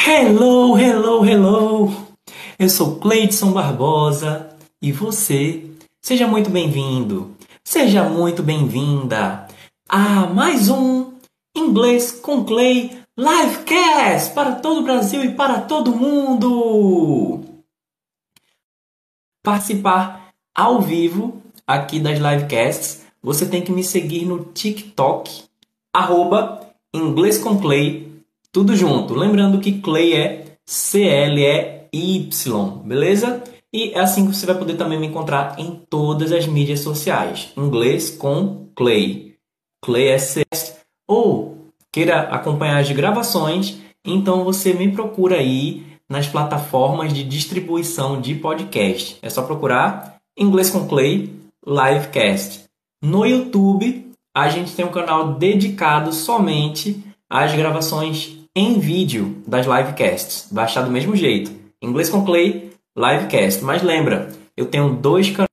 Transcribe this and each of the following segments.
Hello, hello, hello! Eu sou Cleidson Barbosa e você, seja muito bem-vindo, seja muito bem-vinda a mais um Inglês com Clay Livecast para todo o Brasil e para todo mundo! Participar ao vivo aqui das livecasts, você tem que me seguir no TikTok, arroba Inglês com Clay tudo junto. Lembrando que Clay é C-L-E-Y, beleza? E é assim que você vai poder também me encontrar em todas as mídias sociais. Inglês com Clay. Clay SS. Ou queira acompanhar as gravações, então você me procura aí nas plataformas de distribuição de podcast. É só procurar Inglês com Clay Livecast. No YouTube, a gente tem um canal dedicado somente às gravações em vídeo das livecasts. Vai achar do mesmo jeito. Inglês com Clay, livecast. Mas lembra, eu tenho dois canais.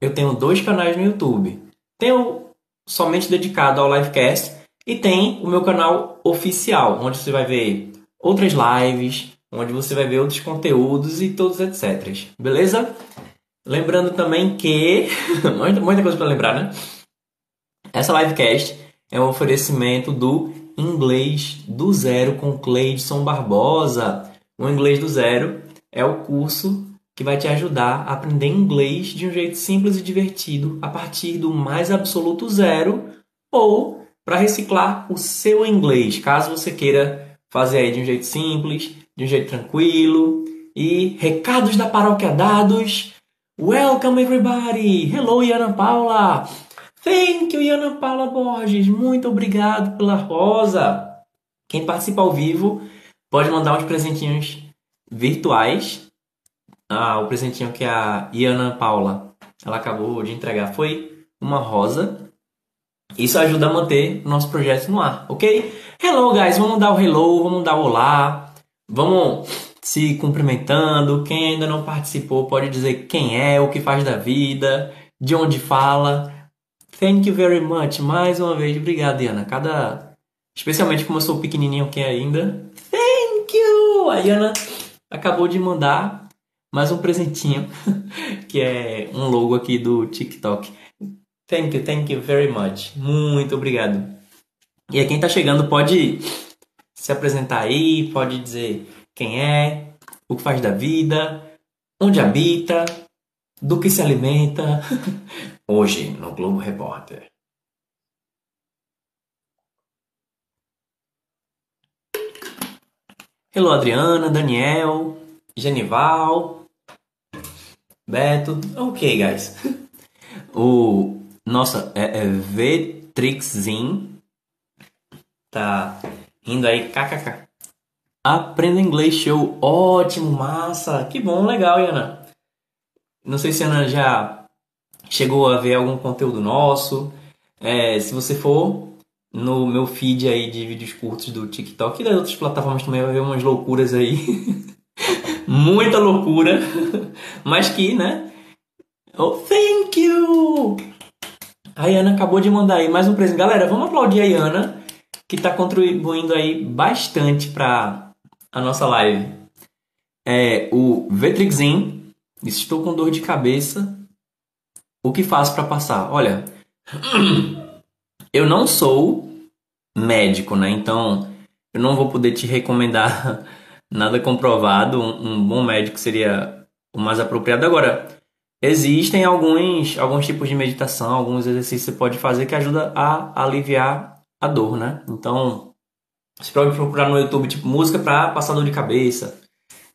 Eu tenho dois canais no YouTube. Tenho somente dedicado ao livecast e tem o meu canal oficial, onde você vai ver outras lives, onde você vai ver outros conteúdos e todos etc. Beleza? Lembrando também que muita coisa para lembrar, né? Essa livecast é um oferecimento do Inglês do Zero com Cleidson Barbosa. O Inglês do Zero é o curso que vai te ajudar a aprender inglês de um jeito simples e divertido a partir do mais absoluto zero ou para reciclar o seu inglês, caso você queira fazer aí de um jeito simples, de um jeito tranquilo. E recados da paróquia dados. Welcome everybody! Hello, Ana Paula! Thank you, Ana Paula Borges. Muito obrigado pela rosa. Quem participa ao vivo pode mandar uns presentinhos virtuais. Ah, o presentinho que a Iana Paula ela acabou de entregar foi uma rosa. Isso ajuda a manter o nosso projeto no ar, ok? Hello, guys. Vamos dar o hello, vamos dar o olá. Vamos se cumprimentando. Quem ainda não participou pode dizer quem é, o que faz da vida, de onde fala. Thank you very much. Mais uma vez, obrigado, Diana. Cada. Especialmente como eu sou pequenininho aqui ainda. Thank you! A Diana acabou de mandar mais um presentinho, que é um logo aqui do TikTok. Thank you, thank you very much. Muito obrigado. E a quem está chegando pode se apresentar aí, pode dizer quem é, o que faz da vida, onde habita, do que se alimenta. Hoje, no Globo Repórter. Hello, Adriana, Daniel, Genival, Beto. Ok, guys. O nossa é, é Vetrixin tá indo aí kkk. Aprenda inglês show, ótimo, massa, que bom, legal, Ana. Não sei se a Ana já chegou a ver algum conteúdo nosso. É, se você for no meu feed aí de vídeos curtos do TikTok e das outras plataformas também vai ver umas loucuras aí. Muita loucura. Mas que, né? Oh, thank you! A Ana acabou de mandar aí mais um presente. Galera, vamos aplaudir a Ana, que está contribuindo aí bastante para a nossa live. É o Vetrixin. Estou com dor de cabeça o que faço para passar? Olha, eu não sou médico, né? Então eu não vou poder te recomendar nada comprovado. Um, um bom médico seria o mais apropriado. Agora, existem alguns, alguns tipos de meditação, alguns exercícios que você pode fazer que ajuda a aliviar a dor, né? Então, você pode procurar no YouTube tipo música para passar dor de cabeça.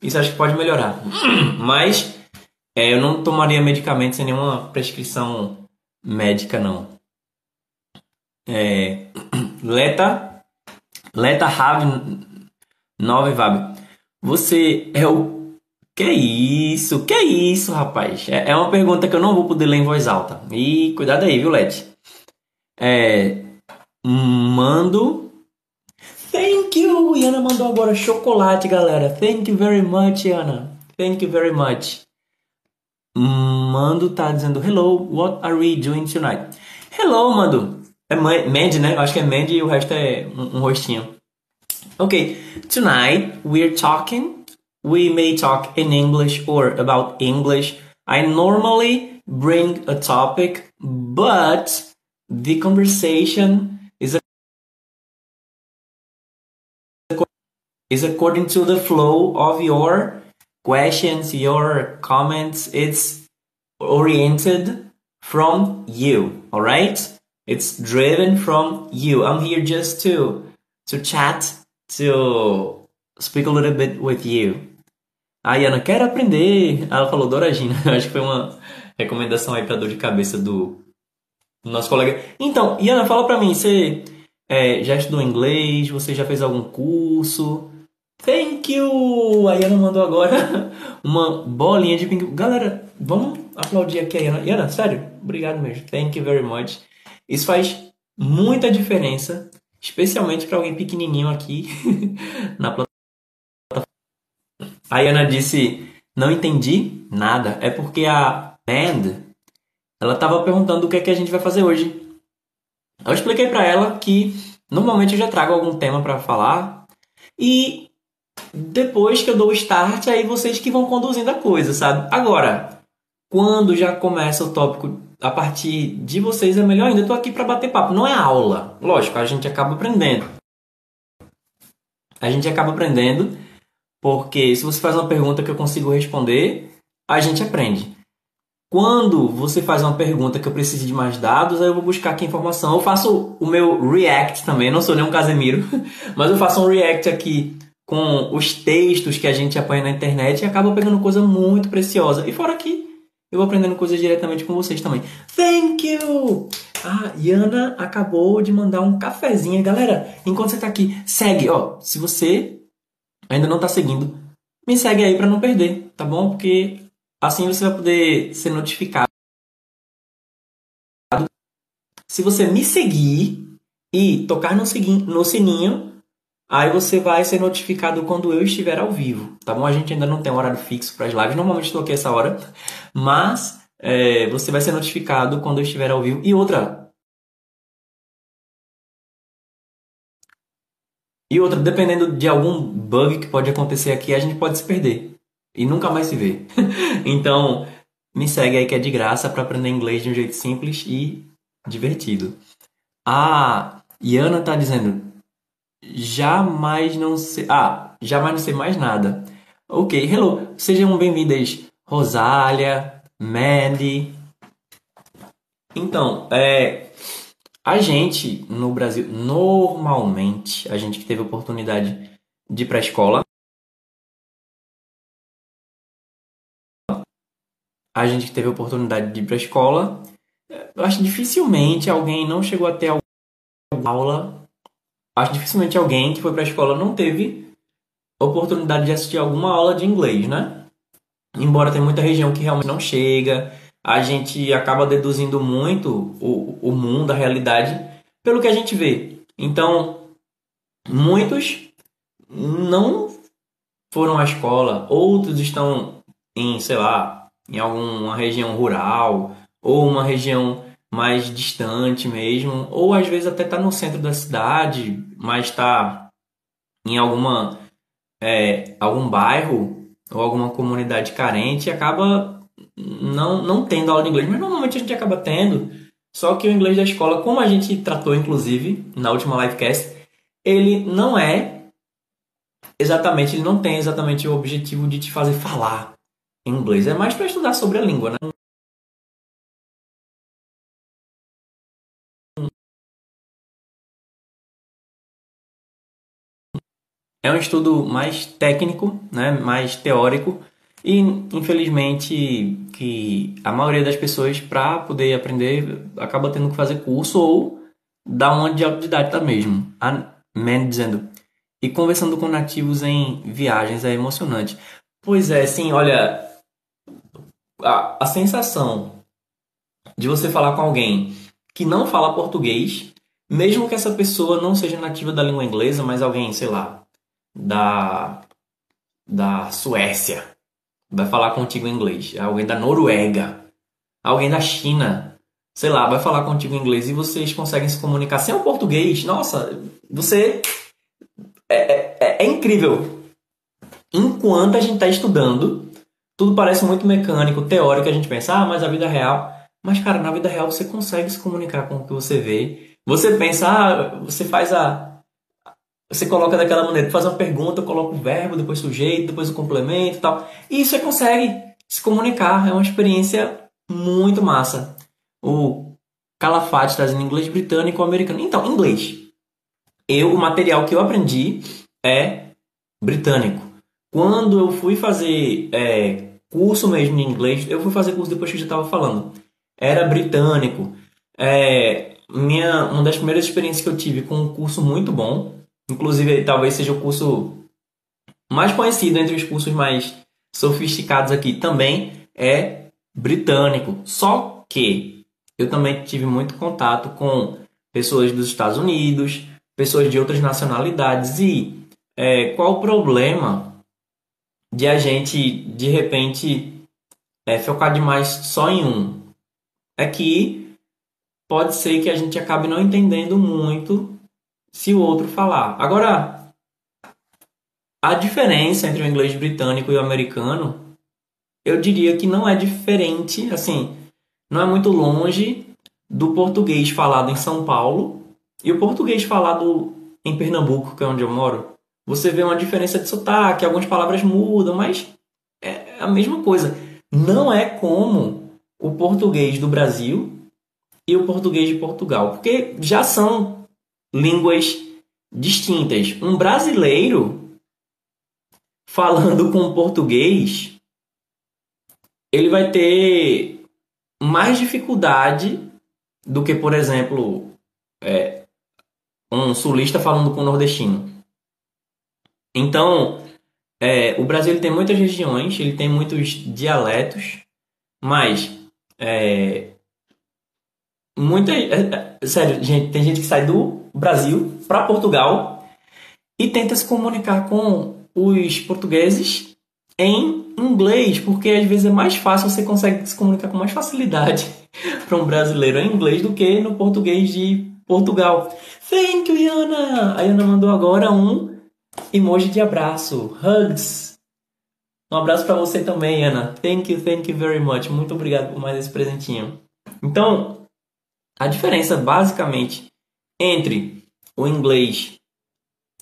Isso acho que pode melhorar. Mas é, eu não tomaria medicamento sem nenhuma prescrição médica, não. É, Leta, Leta Have 9 Vab. Você é o. Que é isso? Que é isso, rapaz? É, é uma pergunta que eu não vou poder ler em voz alta. E cuidado aí, viu, Let? É. Mando. Thank you! Iana mandou agora chocolate, galera. Thank you very much, Iana. Thank you very much. Mando tá dizendo Hello, what are we doing tonight? Hello, Mando. É Mandy, né? Acho que é Mandy e o resto é um, um rostinho. Okay, tonight we're talking. We may talk in English or about English. I normally bring a topic, but the conversation is is according to the flow of your questions, your comments. It's oriented from you, all right? It's driven from you. I'm here just to to chat, to speak a little bit with you. A Ana, quero aprender. Ela falou Doragina. Acho que foi uma recomendação aí para dor de cabeça do, nosso colega. Então, Iana, fala pra mim, você é, já estudou inglês? Você já fez algum curso? Thank you! A Iana mandou agora uma bolinha de ping Galera, vamos aplaudir aqui a Iana. Iana, sério, obrigado mesmo. Thank you very much. Isso faz muita diferença, especialmente para alguém pequenininho aqui na plataforma. A Iana disse: Não entendi nada. É porque a Band ela estava perguntando o que é que a gente vai fazer hoje. Eu expliquei para ela que normalmente eu já trago algum tema para falar e depois que eu dou o start, aí vocês que vão conduzindo a coisa, sabe? Agora, quando já começa o tópico a partir de vocês é melhor ainda. Eu tô aqui para bater papo, não é aula. Lógico, a gente acaba aprendendo. A gente acaba aprendendo porque se você faz uma pergunta que eu consigo responder, a gente aprende. Quando você faz uma pergunta que eu preciso de mais dados, aí eu vou buscar aqui informação. Eu faço o meu react também, não sou nenhum Casemiro, mas eu faço um react aqui com os textos que a gente apanha na internet e acaba pegando coisa muito preciosa. E fora que eu vou aprendendo coisas diretamente com vocês também. Thank you! A Yana acabou de mandar um cafezinho. Galera, enquanto você tá aqui, segue, ó. Se você ainda não tá seguindo, me segue aí para não perder, tá bom? Porque assim você vai poder ser notificado. Se você me seguir e tocar no sininho, Aí você vai ser notificado quando eu estiver ao vivo, tá bom? A gente ainda não tem um horário fixo para as lives, normalmente estou aqui essa hora, mas é, você vai ser notificado quando eu estiver ao vivo. E outra. E outra, dependendo de algum bug que pode acontecer aqui, a gente pode se perder e nunca mais se ver. então, me segue aí que é de graça para aprender inglês de um jeito simples e divertido. A Iana tá dizendo: jamais não sei. Ah, jamais não sei mais nada. Ok, hello, sejam bem-vindas, Rosália, Mandy. Então, é, a gente no Brasil, normalmente, a gente que teve oportunidade de ir para a escola, a gente que teve oportunidade de ir para a escola, eu acho que dificilmente alguém não chegou até a aula acho dificilmente alguém que foi para a escola não teve oportunidade de assistir alguma aula de inglês, né? Embora tenha muita região que realmente não chega, a gente acaba deduzindo muito o, o mundo, a realidade, pelo que a gente vê. Então, muitos não foram à escola, outros estão em, sei lá, em alguma região rural ou uma região mais distante mesmo, ou às vezes até está no centro da cidade, mas está em alguma é, algum bairro ou alguma comunidade carente e acaba não, não tendo aula de inglês, mas normalmente a gente acaba tendo. Só que o inglês da escola, como a gente tratou inclusive na última livecast, ele não é exatamente, ele não tem exatamente o objetivo de te fazer falar inglês, é mais para estudar sobre a língua, né? É um estudo mais técnico, né, mais teórico, e infelizmente que a maioria das pessoas para poder aprender acaba tendo que fazer curso ou dar uma de autodidata mesmo. A Man dizendo, e conversando com nativos em viagens é emocionante. Pois é, sim, olha, a, a sensação de você falar com alguém que não fala português, mesmo que essa pessoa não seja nativa da língua inglesa, mas alguém, sei lá, da, da Suécia vai falar contigo em inglês, alguém da Noruega, alguém da China sei lá, vai falar contigo em inglês e vocês conseguem se comunicar sem o português, nossa, você. É, é, é, é incrível. Enquanto a gente está estudando, tudo parece muito mecânico, teórico, a gente pensa, ah, mas a vida real. Mas, cara, na vida real você consegue se comunicar com o que você vê. Você pensa, ah, você faz a. Você coloca daquela maneira, faz uma pergunta, coloca o verbo, depois o sujeito, depois o complemento e tal. E você consegue se comunicar. É uma experiência muito massa. O Calafate está dizendo inglês britânico ou americano. Então, inglês. Eu, o material que eu aprendi é britânico. Quando eu fui fazer é, curso mesmo em inglês, eu fui fazer curso depois que eu já estava falando. Era britânico. É, minha, uma das primeiras experiências que eu tive com um curso muito bom, inclusive talvez seja o curso mais conhecido entre os cursos mais sofisticados aqui também, é britânico. Só que eu também tive muito contato com pessoas dos Estados Unidos, pessoas de outras nacionalidades. E é, qual o problema de a gente, de repente, é, focar demais só em um? É que pode ser que a gente acabe não entendendo muito se o outro falar. Agora, a diferença entre o inglês britânico e o americano eu diria que não é diferente, assim, não é muito longe do português falado em São Paulo e o português falado em Pernambuco, que é onde eu moro. Você vê uma diferença de sotaque, algumas palavras mudam, mas é a mesma coisa. Não é como o português do Brasil e o português de Portugal, porque já são línguas distintas. Um brasileiro falando com português ele vai ter mais dificuldade do que, por exemplo, é, um sulista falando com um nordestino. Então, é, o Brasil tem muitas regiões, ele tem muitos dialetos, mas é, muita, é, é, sério, gente, tem gente que sai do Brasil para Portugal e tenta se comunicar com os portugueses em inglês, porque às vezes é mais fácil, você consegue se comunicar com mais facilidade para um brasileiro em inglês do que no português de Portugal. Thank you, Yana! A Yana mandou agora um emoji de abraço. Hugs! Um abraço para você também, Ana. Thank you, thank you very much. Muito obrigado por mais esse presentinho. Então, a diferença basicamente entre o inglês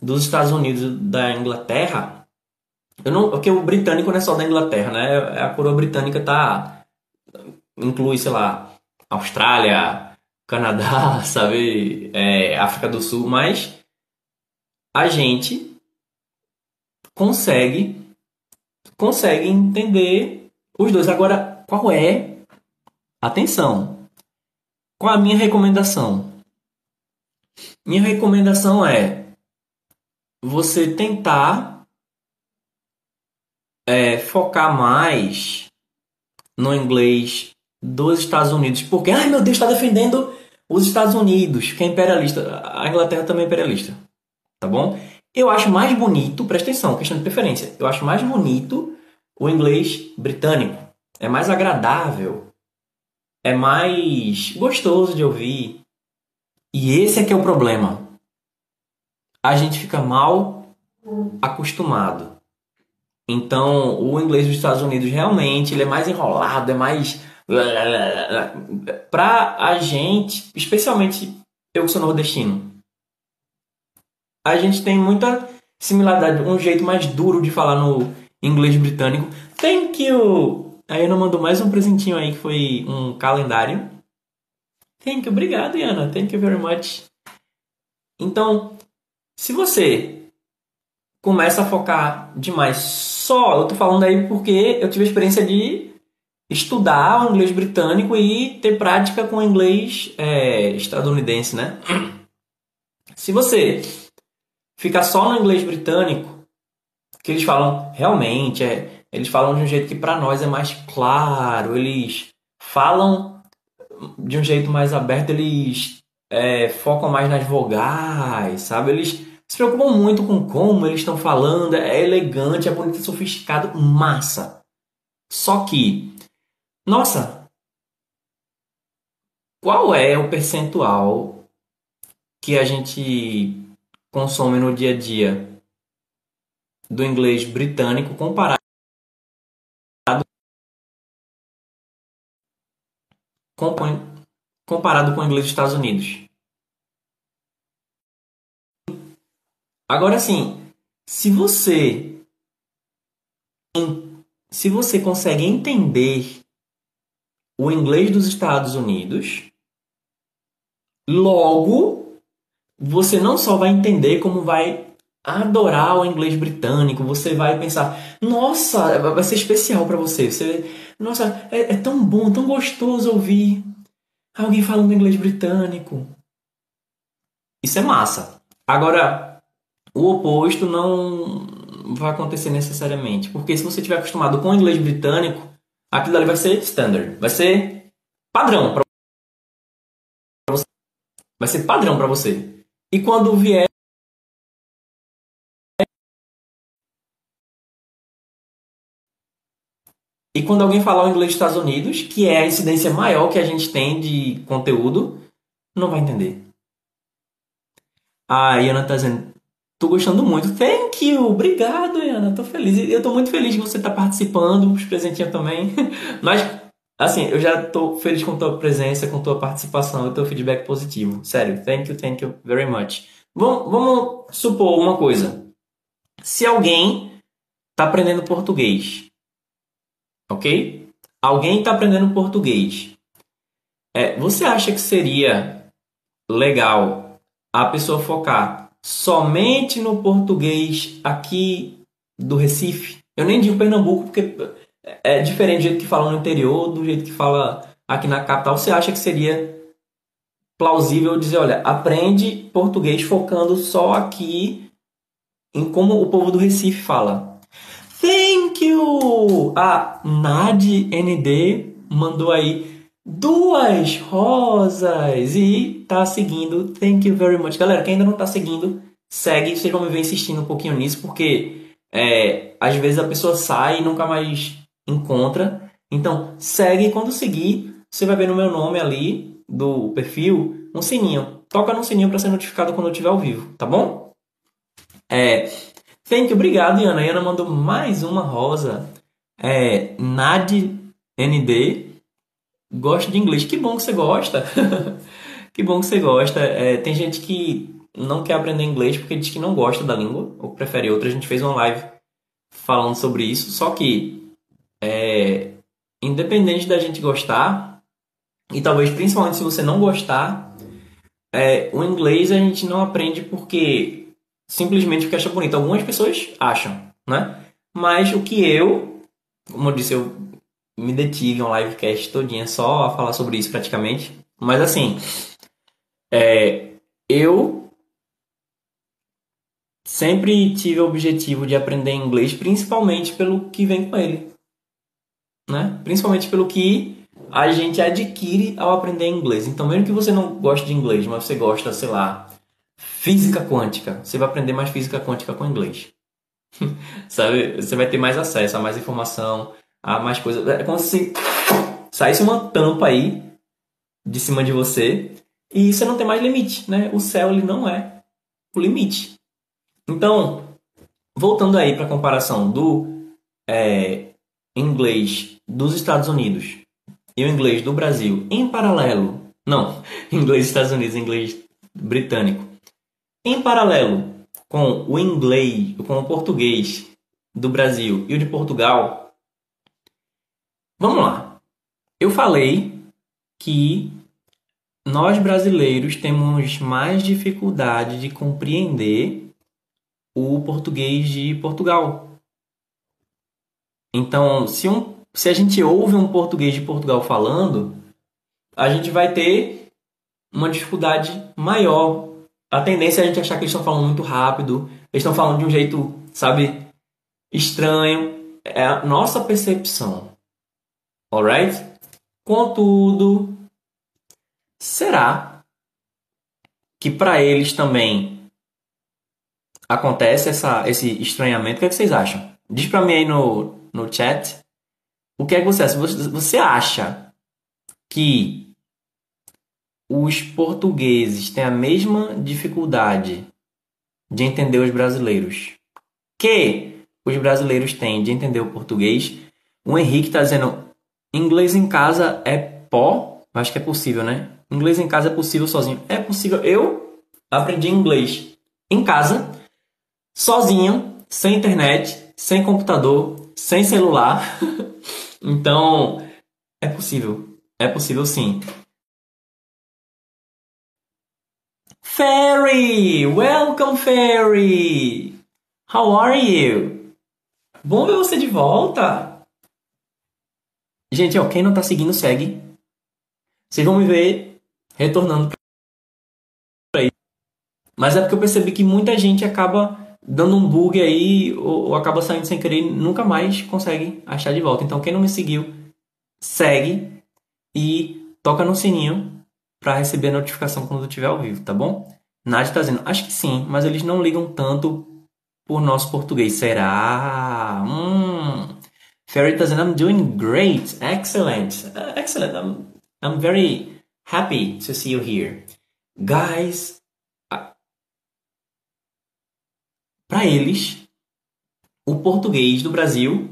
dos Estados Unidos da Inglaterra eu não, porque o britânico não é só da Inglaterra, né? A coroa britânica tá inclui, sei lá, Austrália, Canadá, sabe, é, África do Sul, mas a gente consegue consegue entender os dois. Agora, qual é? Atenção. Qual a minha recomendação? Minha recomendação é você tentar é, focar mais no inglês dos Estados Unidos. Porque, ai meu Deus, está defendendo os Estados Unidos, que é imperialista. A Inglaterra também é imperialista. Tá bom? Eu acho mais bonito, presta atenção, questão de preferência. Eu acho mais bonito o inglês britânico. É mais agradável. É mais gostoso de ouvir. E esse é que é o problema. A gente fica mal acostumado. Então, o inglês dos Estados Unidos realmente ele é mais enrolado, é mais para a gente, especialmente eu que sou nordestino. A gente tem muita similaridade, um jeito mais duro de falar no inglês britânico. Thank you. Aí Ana mandou mais um presentinho aí que foi um calendário. Thank you, obrigado, Ana. Thank you very much. Então, se você começa a focar demais só. Eu tô falando aí porque eu tive a experiência de estudar o inglês britânico e ter prática com o inglês é, estadunidense, né? Se você ficar só no inglês britânico, que eles falam realmente, é, eles falam de um jeito que para nós é mais claro, eles falam de um jeito mais aberto, eles é, focam mais nas vogais, sabe? Eles se preocupam muito com como eles estão falando, é elegante, é bonito, é sofisticado, massa. Só que, nossa, qual é o percentual que a gente consome no dia a dia do inglês britânico comparado comparado com o inglês dos Estados Unidos. Agora sim, se você se você consegue entender o inglês dos Estados Unidos, logo você não só vai entender como vai adorar o inglês britânico, você vai pensar, nossa, vai ser especial para você. você. Nossa, é, é, tão bom, tão gostoso ouvir alguém falando inglês britânico. Isso é massa. Agora, o oposto não vai acontecer necessariamente, porque se você estiver acostumado com o inglês britânico, aquilo ali vai ser standard, vai ser padrão para você. Vai ser padrão para você. E quando vier E quando alguém falar o inglês dos Estados Unidos, que é a incidência maior que a gente tem de conteúdo, não vai entender. A Iana tá dizendo, tô gostando muito. Thank you, obrigado, Iana, tô feliz. Eu tô muito feliz que você tá participando, os presentinhos também. Mas, assim, eu já tô feliz com tua presença, com tua participação e teu feedback positivo. Sério, thank you, thank you very much. Vamos, vamos supor uma coisa. Se alguém tá aprendendo português ok? Alguém está aprendendo português. É, você acha que seria legal a pessoa focar somente no português aqui do Recife? Eu nem digo Pernambuco porque é diferente do jeito que fala no interior, do jeito que fala aqui na capital. Você acha que seria plausível dizer, olha, aprende português focando só aqui em como o povo do Recife fala? Thank you! A Nad ND mandou aí duas rosas e tá seguindo. Thank you very much. Galera, quem ainda não tá seguindo, segue. Vocês vão me ver insistindo um pouquinho nisso, porque é, às vezes a pessoa sai e nunca mais encontra. Então, segue. Quando seguir, você vai ver no meu nome ali do perfil um sininho. Toca no sininho para ser notificado quando eu estiver ao vivo, tá bom? É, Thank you, obrigado, Ana. A Ana mandou mais uma rosa. É, Nad ND. Gosto de inglês. Que bom que você gosta. que bom que você gosta. É, tem gente que não quer aprender inglês porque diz que não gosta da língua ou prefere outra. A gente fez uma live falando sobre isso. Só que, é, independente da gente gostar, e talvez principalmente se você não gostar, é, o inglês a gente não aprende porque simplesmente porque acha bonito. Algumas pessoas acham, né? Mas o que eu, como eu disse, eu me detive um livecast todinha só a falar sobre isso praticamente. Mas assim, é, eu sempre tive o objetivo de aprender inglês, principalmente pelo que vem com ele, né? Principalmente pelo que a gente adquire ao aprender inglês. Então, mesmo que você não goste de inglês, mas você gosta, sei lá, Física quântica. Você vai aprender mais física quântica com inglês. Sabe? Você vai ter mais acesso a mais informação, a mais coisas. É como se saísse uma tampa aí de cima de você e você não tem mais limite, né? O céu ele não é o limite. Então, voltando aí para a comparação do é, inglês dos Estados Unidos e o inglês do Brasil em paralelo, não, inglês dos Estados Unidos, inglês britânico em paralelo com o inglês, com o português do Brasil e o de Portugal, vamos lá. Eu falei que nós brasileiros temos mais dificuldade de compreender o português de Portugal. Então, se, um, se a gente ouve um português de Portugal falando, a gente vai ter uma dificuldade maior a tendência é a gente achar que eles estão falando muito rápido, eles estão falando de um jeito, sabe, estranho. É a nossa percepção. Alright? Contudo, será que para eles também acontece essa, esse estranhamento? O que, é que vocês acham? Diz para mim aí no, no chat o que é que você acha. Você acha que os portugueses têm a mesma dificuldade de entender os brasileiros que os brasileiros têm de entender o português. O Henrique está dizendo: inglês em casa é pó? Acho que é possível, né? Inglês em casa é possível sozinho. É possível. Eu aprendi inglês em casa, sozinho, sem internet, sem computador, sem celular. então, é possível. É possível sim. Fairy! Welcome, Fairy! How are you? Bom ver você de volta! Gente, ó, quem não tá seguindo, segue. Vocês vão me ver retornando pra aí. Mas é porque eu percebi que muita gente acaba dando um bug aí ou, ou acaba saindo sem querer e nunca mais consegue achar de volta. Então, quem não me seguiu, segue e toca no sininho para receber a notificação quando eu estiver ao vivo, tá bom? Nádia tá dizendo, acho que sim, mas eles não ligam tanto por nosso português. Será? Hum. Ferry tá dizendo, I'm doing great, excellent, uh, excellent. I'm, I'm very happy to see you here. Guys, uh, para eles, o português do Brasil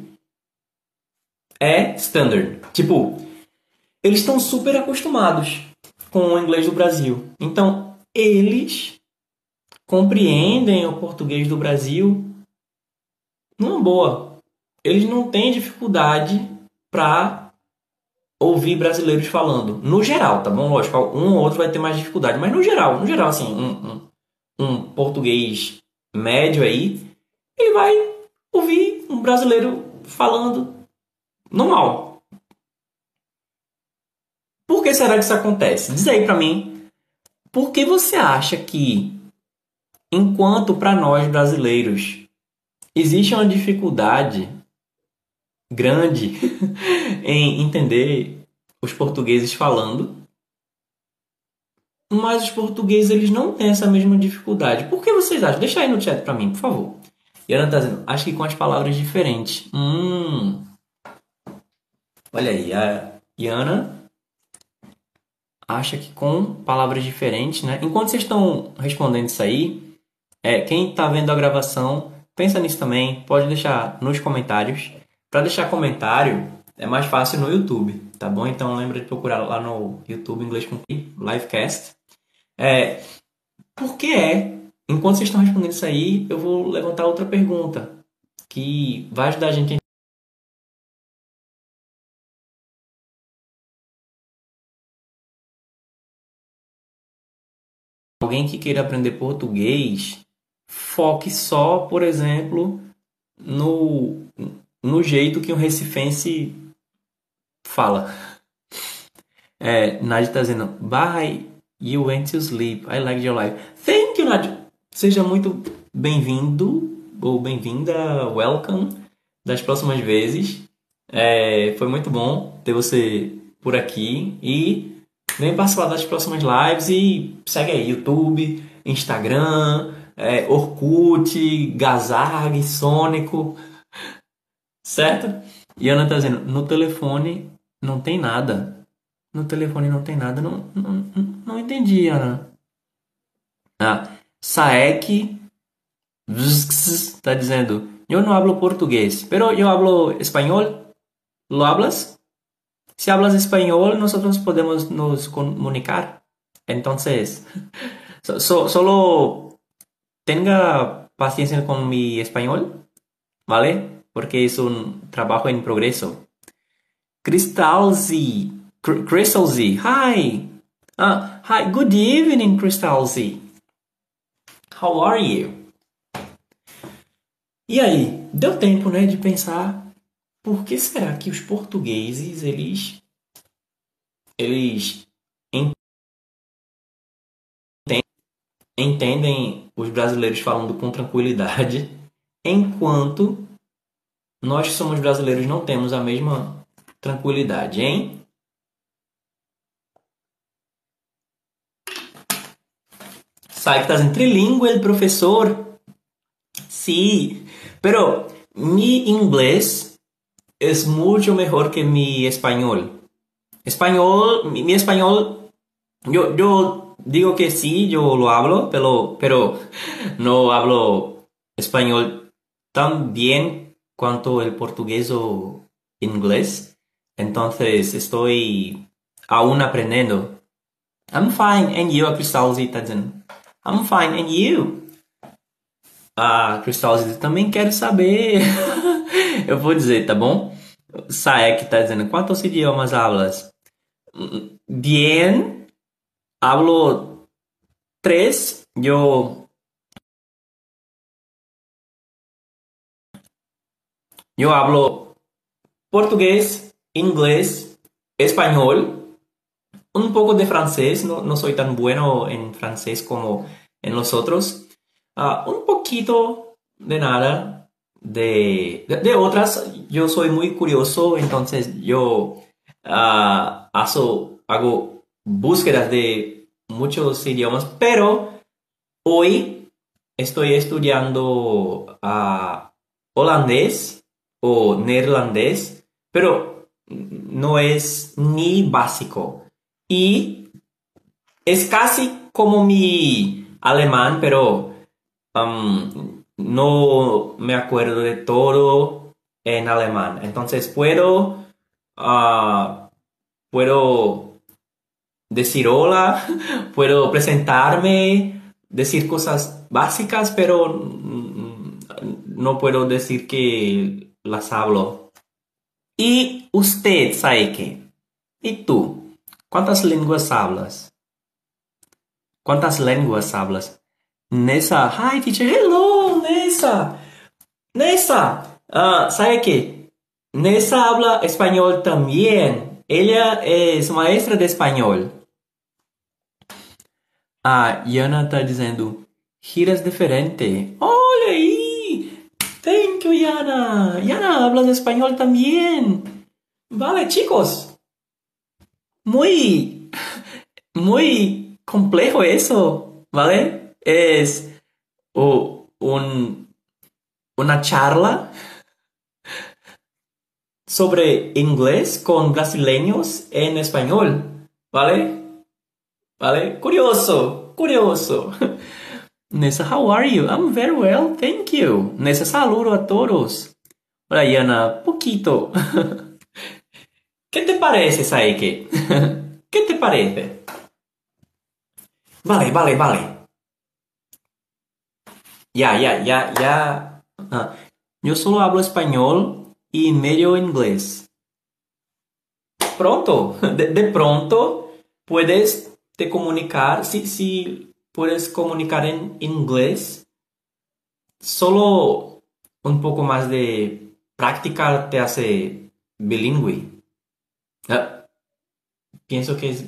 é standard. Tipo, eles estão super acostumados com o inglês do Brasil. Então, eles compreendem o português do Brasil numa boa. Eles não têm dificuldade para ouvir brasileiros falando. No geral, tá bom? Lógico, um ou outro vai ter mais dificuldade, mas no geral, no geral, assim, um, um, um português médio aí, ele vai ouvir um brasileiro falando normal. Por que será que isso acontece? Diz aí para mim, por que você acha que, enquanto para nós brasileiros existe uma dificuldade grande em entender os portugueses falando, mas os portugueses eles não têm essa mesma dificuldade. Por que vocês acham? Deixa aí no chat para mim, por favor. E Ana tá dizendo, acho que com as palavras diferentes. Hum. Olha aí, a Iana acha que com palavras diferentes, né? Enquanto vocês estão respondendo isso aí, é, quem está vendo a gravação, pensa nisso também, pode deixar nos comentários. Para deixar comentário, é mais fácil no YouTube, tá bom? Então lembra de procurar lá no YouTube Inglês com Livecast. É, por que é? Enquanto vocês estão respondendo isso aí, eu vou levantar outra pergunta que vai ajudar a gente alguém que queira aprender português, foque só, por exemplo, no, no jeito que um recifense fala. É, Nádia está dizendo, bye, you went to sleep, I like your life. Thank you, Nádia. Seja muito bem-vindo ou bem-vinda, welcome, das próximas vezes. É, foi muito bom ter você por aqui e Vem participar das próximas lives e segue aí YouTube, Instagram, é, Orkut, Gazag, Sônico, certo? E Ana tá dizendo, no telefone não tem nada. No telefone não tem nada. Não, não, não entendi, Ana. Ah, Saek está dizendo, eu não hablo português, pero eu hablo espanhol. Lo hablas? Si hablas español, nosotros podemos nos comunicar. Entonces, so, so, solo tenga paciencia con mi español, ¿vale? Porque es un trabajo en progreso. Crystal Z. Crystal Z. Hi. Uh, hi. Good evening, Crystal Z. How are you? E aí, deu tempo, né, de pensar por que será que os portugueses eles eles entendem os brasileiros falando com tranquilidade, enquanto nós que somos brasileiros não temos a mesma tranquilidade, hein? Sai que estás em trilingüe, professor. Sí, pero mi inglés es mucho mejor que mi español. Español, mi, español Yo, yo digo que sí, yo lo hablo, pero, pero no hablo español tan bien cuanto el portugués o inglés. Entonces estoy aún aprendiendo. I'm fine, and you, Cristalzi tá dizendo. I'm fine, and you? A Cristalzi também quero saber. Eu vou dizer, tá bom? Saek tá dizendo, quantos idiomas hablas? Bien, hablo tres. Yo Yo hablo portugués, inglés, español, un poco de francés, no, no soy tan bueno en francés como en los otros, uh, un poquito de nada de, de, otras, yo soy muy curioso, entonces yo hago, hago búsquedas de muchos idiomas, pero hoy estoy estudiando uh, holandés o neerlandés, pero no es ni básico. Y es casi como mi alemán, pero um, no me acuerdo de todo en alemán. Entonces puedo, uh, puedo decir hola, puedo presentarme, decir cosas básicas, pero no puedo decir que las hablo. Y usted, Saike, ¿y tú? ¿Cuántas lenguas hablas? ¿Cuántas lenguas hablas? Nessa, hi teacher, hello, Nessa. Nessa, uh, Saike, Nessa habla español también. Ella es maestra de español. Ah, Yana está dizendo, giras diferente. Olha aí! Thank you, Yana. Yana, hablas español también. Vale, chicos. Muy, muy complejo eso, ¿vale? Es un, una charla sobre inglés con brasileños en español, ¿vale? ¿Vale? Curioso, curioso. Nessa, how are you? I'm very well, thank you. Nessa, saludo a todos. Yana, poquito. ¿Qué te parece, Saike? ¿Qué te parece? Vale, vale, vale. Ya, ya, ya, ya. Yo solo hablo español y medio inglés. Pronto, de, pronto puedes te comunicar si, si puedes comunicar en inglés, solo un poco más de práctica te hace bilingüe. Pienso que es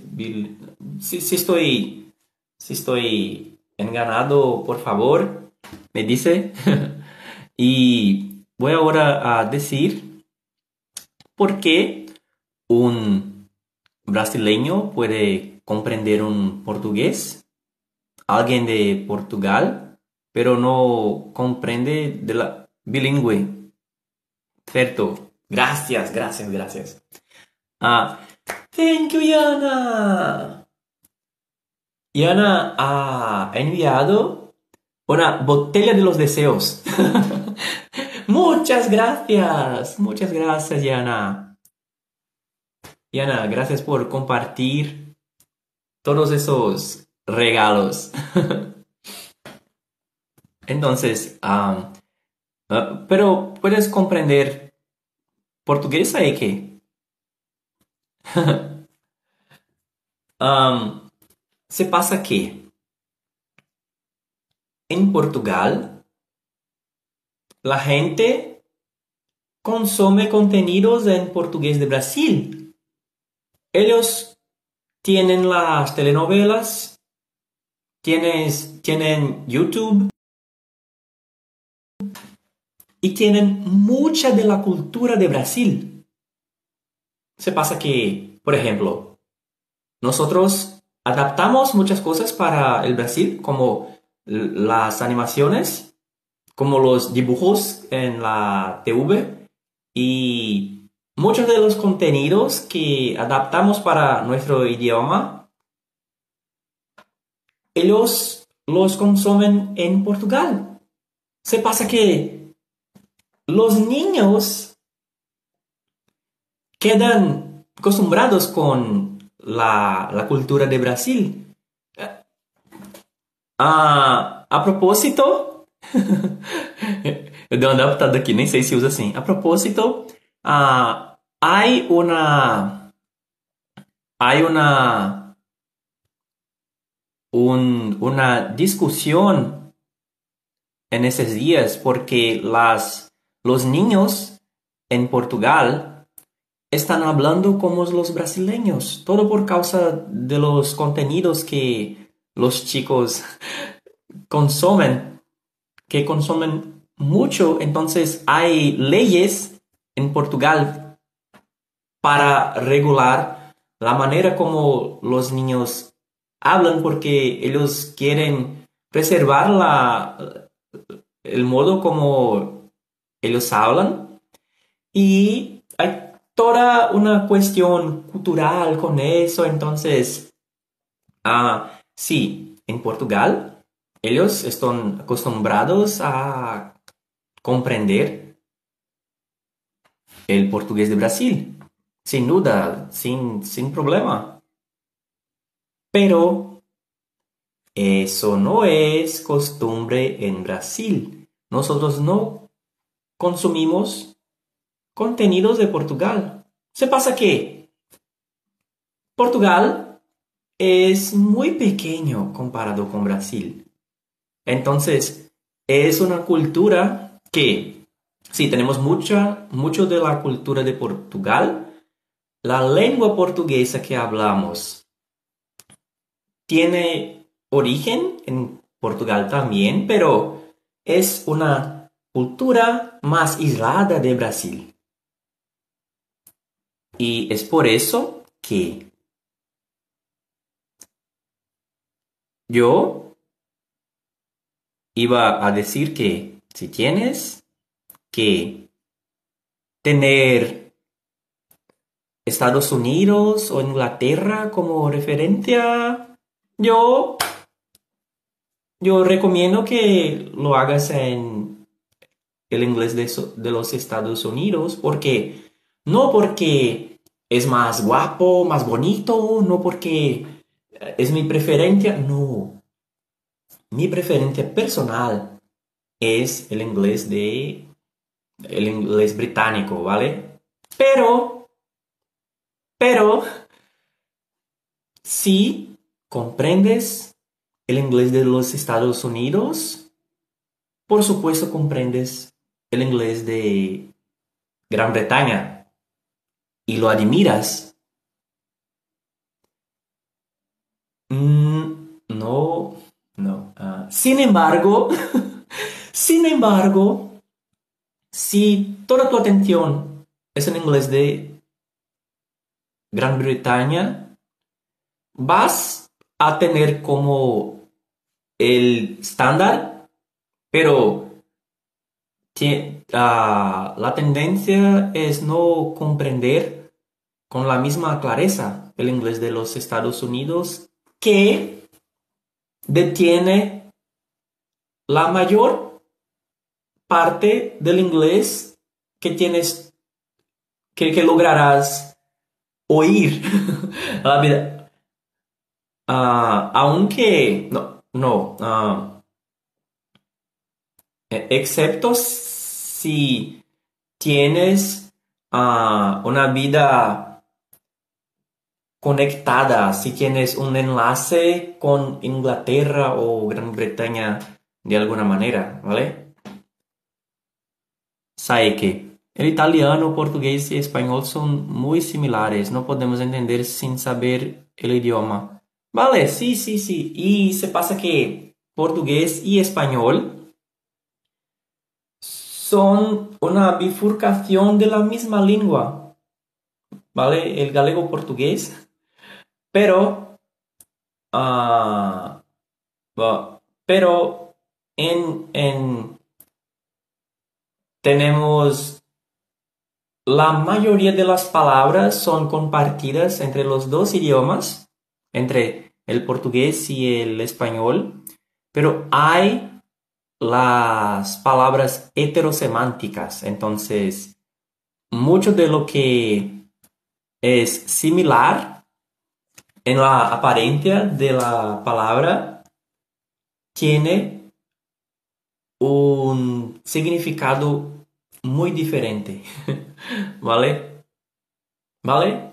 si, estoy si estoy enganado, por favor, me dice. y voy ahora a decir por qué un brasileño puede comprender un portugués alguien de Portugal, pero no comprende de la bilingüe. Cierto. Gracias, gracias, gracias. Ah, thank you, Yana. Yana ha enviado una botella de los deseos. muchas gracias, muchas gracias, Yana. Yana, gracias por compartir todos esos regalos. Entonces, uh, pero puedes comprender portugués ahí que se pasa que en Portugal la gente consume contenidos en portugués de Brasil. Ellos tienen las telenovelas tienes, tienen YouTube y tienen mucha de la cultura de Brasil. Se pasa que, por ejemplo, nosotros adaptamos muchas cosas para el Brasil, como las animaciones, como los dibujos en la TV y muchos de los contenidos que adaptamos para nuestro idioma ellos los consumen en Portugal. Se pasa que los niños quedan acostumbrados con la, la cultura de Brasil. Ah, a propósito, eu dei uma adaptada aqui, se usa assim. A propósito, ah, hay una, hay una, un, una discusión en esos días porque las, los niños en Portugal están hablando como los brasileños, todo por causa de los contenidos que los chicos consumen, que consumen mucho, entonces hay leyes en Portugal para regular la manera como los niños hablan porque ellos quieren preservar la, el modo como ellos hablan. Y hay toda una cuestión cultural con eso, entonces, ah, Sí, en Portugal ellos están acostumbrados a comprender el portugués de Brasil, sin duda, sin, sin problema. Pero eso no es costumbre en Brasil. Nosotros no consumimos contenidos de Portugal. Se pasa que Portugal es muy pequeño comparado con Brasil. Entonces, es una cultura que, sí, tenemos mucha, mucho de la cultura de Portugal. La lengua portuguesa que hablamos tiene origen en Portugal también, pero es una cultura más aislada de Brasil. Y es por eso que Yo iba a decir que si tienes que tener Estados Unidos o Inglaterra como referencia, yo, yo recomiendo que lo hagas en el inglés de, de los Estados Unidos, porque no porque es más guapo, más bonito, no porque es mi preferencia, no. Mi preferencia personal es el inglés de el inglés británico, ¿vale? Pero pero si comprendes el inglés de los Estados Unidos, por supuesto comprendes el inglés de Gran Bretaña y lo admiras Mm, no, no. Ah, sin embargo, sin embargo, si toda tu atención es en inglés de Gran Bretaña, vas a tener como el estándar, pero ah, la tendencia es no comprender con la misma clareza el inglés de los Estados Unidos que detiene la mayor parte del inglés que tienes, que, lograrás oír la vida. Uh, aunque, no, no, uh, excepto si tienes una vida conectada, si tienes un enlace con Inglaterra o Gran Bretaña de alguna manera, ¿vale? Sabe que el italiano, portugués y español son muy similares, no podemos entender sin saber el idioma. Vale, sí, sí, sí. Y se pasa que portugués y español son una bifurcación de la misma lengua. ¿Vale? El galego portugués pero, uh, pero en, en, tenemos la mayoría de las palabras son compartidas entre los dos idiomas, entre el portugués y el español, pero hay las palabras heterosemánticas. Entonces, mucho de lo que es similar en la apariencia de la palabra tiene un significado muy diferente. ¿Vale? ¿Vale?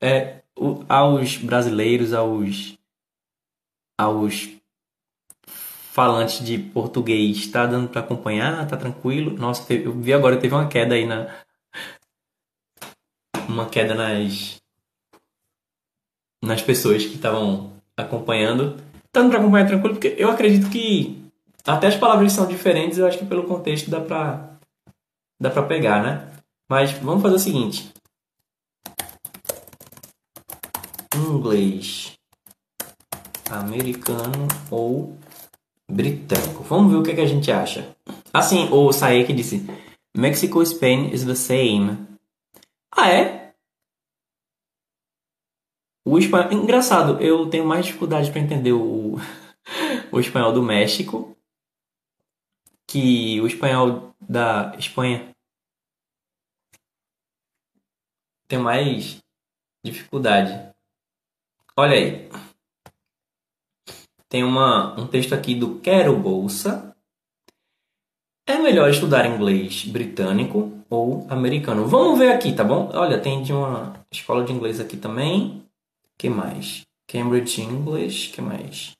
É, aos brasileiros, aos, aos falantes de português, tá dando para acompanhar? Tá tranquilo? Nossa, eu vi agora, teve uma queda aí na. Uma queda nas. Nas pessoas que estavam acompanhando. Tá dando pra acompanhar tranquilo, porque eu acredito que até as palavras são diferentes, eu acho que pelo contexto dá pra. dá pra pegar, né? Mas vamos fazer o seguinte. Inglês americano ou britânico. Vamos ver o que, é que a gente acha. Assim, o Saek disse: Mexico Spain is the same. Ah, é? O espanhol. Engraçado, eu tenho mais dificuldade para entender o, o espanhol do México que o espanhol da Espanha. Tenho mais dificuldade. Olha aí. Tem uma, um texto aqui do Quero Bolsa. É melhor estudar inglês britânico ou americano? Vamos ver aqui, tá bom? Olha, tem de uma escola de inglês aqui também. Que mais? Cambridge English, que mais?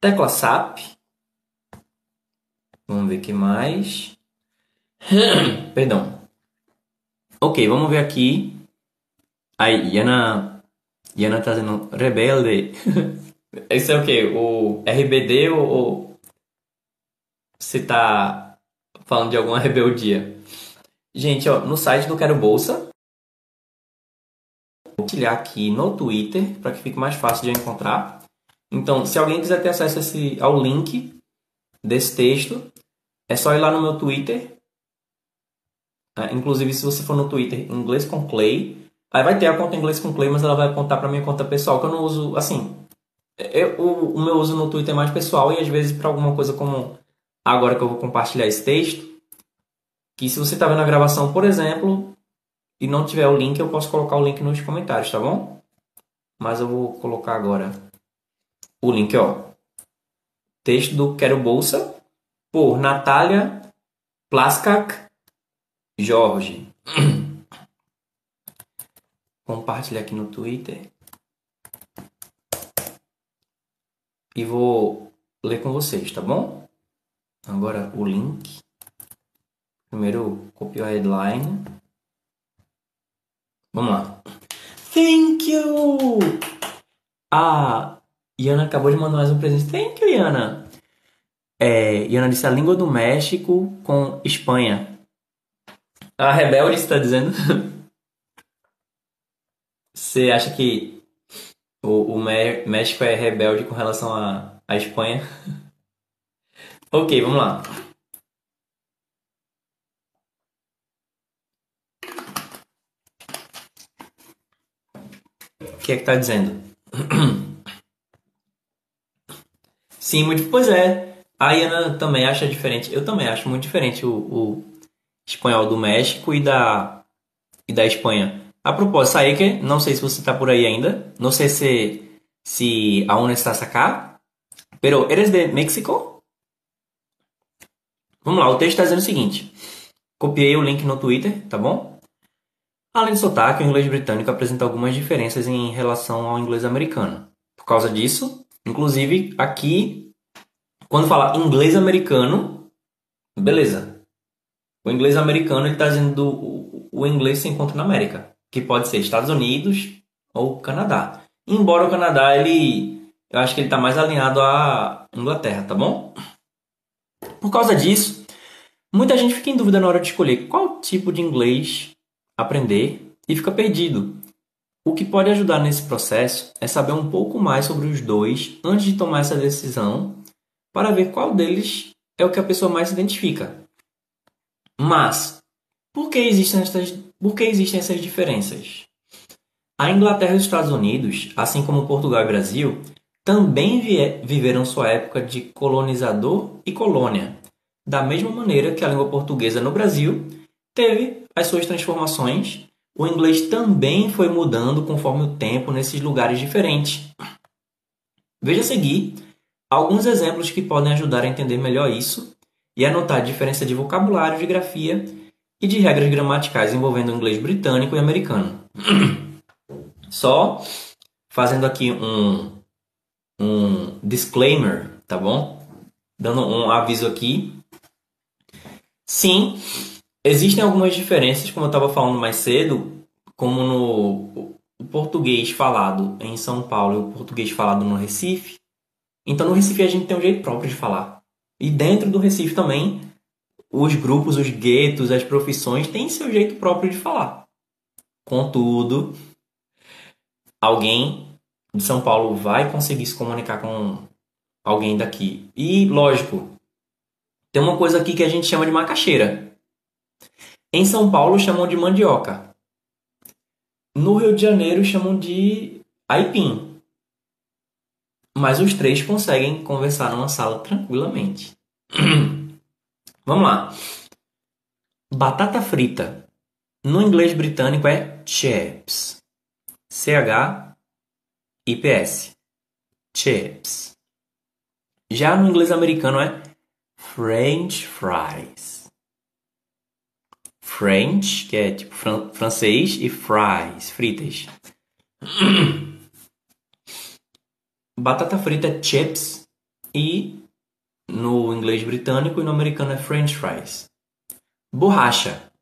Tecla SAP. Vamos ver que mais. Perdão. Ok, vamos ver aqui. Aí, Yana, Yana tá dizendo rebelde. Isso é o quê? O RBD ou, você tá falando de alguma rebeldia? Gente, ó, no site do Quero Bolsa, compartilhar aqui no Twitter para que fique mais fácil de encontrar. Então, se alguém quiser ter acesso esse, ao link desse texto, é só ir lá no meu Twitter. É, inclusive, se você for no Twitter, inglês com Clay, aí vai ter a conta inglês com Clay, mas ela vai apontar para minha conta pessoal, que eu não uso, assim, eu, o, o meu uso no Twitter é mais pessoal e às vezes para alguma coisa como agora que eu vou compartilhar esse texto, que se você está vendo a gravação, por exemplo, e não tiver o link, eu posso colocar o link nos comentários, tá bom? Mas eu vou colocar agora o link, ó. Texto do Quero Bolsa, por Natália Plaskak Jorge. Compartilhar aqui no Twitter. e vou ler com vocês, tá bom? Agora o link. Primeiro copio a headline. Vamos lá. Thank you! A Iana acabou de mandar mais um presente. Thank you, Iana! É, Iana disse a língua do México com Espanha. A Rebelde está dizendo. Você acha que o, o México é rebelde com relação à, Espanha. ok, vamos lá. Que é que tá dizendo? Sim, muito. Pois é. A Iana também acha diferente. Eu também acho muito diferente o, o espanhol do México e da, e da Espanha. A propósito, Saike, não sei se você está por aí ainda. Não sei se, se aún estás acá. Pero, eres de México? Vamos lá, o texto está dizendo o seguinte. Copiei o link no Twitter, tá bom? Além do sotaque, o inglês britânico apresenta algumas diferenças em relação ao inglês americano. Por causa disso, inclusive aqui, quando fala inglês americano, beleza. O inglês americano está dizendo o, o inglês se encontra na América que pode ser Estados Unidos ou Canadá. Embora o Canadá, ele, eu acho que ele está mais alinhado à Inglaterra, tá bom? Por causa disso, muita gente fica em dúvida na hora de escolher qual tipo de inglês aprender e fica perdido. O que pode ajudar nesse processo é saber um pouco mais sobre os dois antes de tomar essa decisão para ver qual deles é o que a pessoa mais se identifica. Mas, por que existem essas, por que existem essas diferenças? A Inglaterra e os Estados Unidos, assim como Portugal e Brasil, também viveram sua época de colonizador e colônia, da mesma maneira que a língua portuguesa no Brasil teve as suas transformações, o inglês também foi mudando conforme o tempo nesses lugares diferentes. Veja a seguir alguns exemplos que podem ajudar a entender melhor isso e a notar a diferença de vocabulário, de grafia e de regras gramaticais envolvendo o inglês britânico e americano. Só fazendo aqui um, um disclaimer, tá bom? Dando um aviso aqui. Sim, existem algumas diferenças, como eu estava falando mais cedo, como no o português falado em São Paulo e o português falado no Recife. Então, no Recife a gente tem um jeito próprio de falar. E dentro do Recife também, os grupos, os guetos, as profissões têm seu jeito próprio de falar. Contudo, alguém de São Paulo vai conseguir se comunicar com alguém daqui. E, lógico, tem uma coisa aqui que a gente chama de macaxeira. Em São Paulo chamam de mandioca. No Rio de Janeiro chamam de aipim. Mas os três conseguem conversar numa sala tranquilamente. Vamos lá. Batata frita. No inglês britânico é chips. C-H-I-P-S. Chips. Já no inglês americano é French fries. French, que é tipo fran francês, e fries, fritas. Batata frita é chips e no inglês britânico e no americano é French fries. Borracha.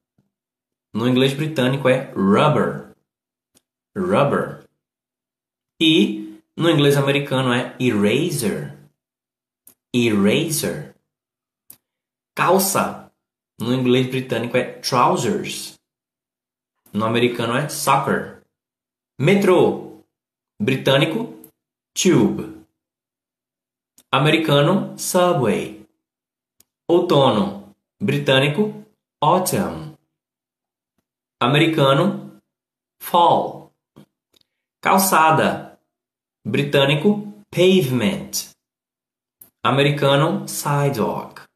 No inglês britânico é rubber. Rubber. E no inglês americano é eraser. Eraser. Calça. No inglês britânico é trousers. No americano é soccer. Metrô. Britânico, tube. Americano, subway. Outono. Britânico, autumn. Americano, fall. Calçada. Britânico, pavement. Americano, sidewalk.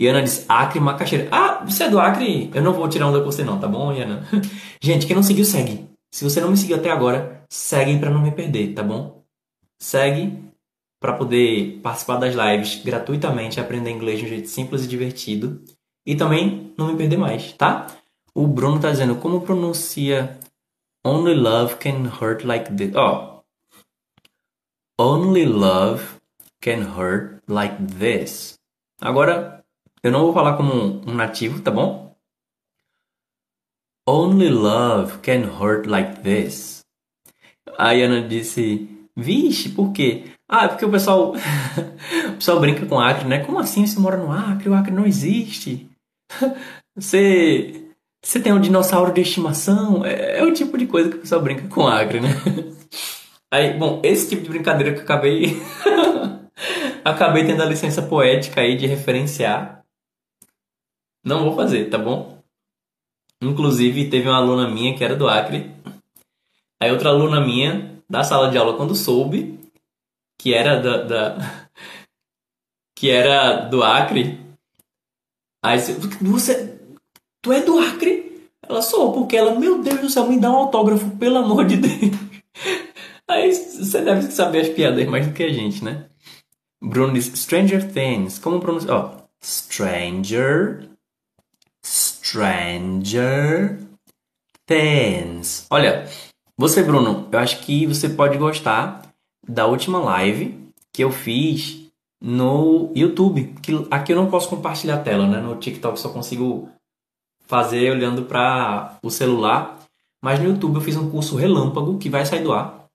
E Ana diz Acre Macaxeira. Ah, você é do Acre? Eu não vou tirar onda com você não, tá bom, Ana? Gente, quem não seguiu, segue. Se você não me seguiu até agora, segue para não me perder, tá bom? Segue para poder participar das lives gratuitamente, aprender inglês de um jeito simples e divertido. E também não me perder mais, tá? O Bruno tá dizendo como pronuncia Only love can hurt like this. Ó. Oh. Only love can hurt like this. Agora eu não vou falar como um nativo, tá bom? Only love can hurt like this. A Ana disse: Vixe, por quê? Ah, porque o pessoal, o pessoal brinca com Acre, né? Como assim você mora no Acre? O Acre não existe. Você, você tem um dinossauro de estimação? É, é o tipo de coisa que o pessoal brinca com Acre, né? Aí, bom, esse tipo de brincadeira que eu acabei. acabei tendo a licença poética aí de referenciar não vou fazer, tá bom? Inclusive, teve uma aluna minha que era do Acre. Aí outra aluna minha da sala de aula, quando soube que era da, da que era do Acre, aí você, tu é do Acre? Ela sou, porque ela, meu Deus do céu, me dá um autógrafo, pelo amor de Deus. Aí você deve saber as piadas mais do que a gente, né? Bruno diz Stranger Things. Como pronunciar? Ó, Stranger Stranger Things. Olha, você, Bruno, eu acho que você pode gostar da última live que eu fiz no YouTube. Que aqui eu não posso compartilhar a tela, né? No TikTok só consigo fazer olhando para o celular. Mas no YouTube eu fiz um curso relâmpago que vai sair do ar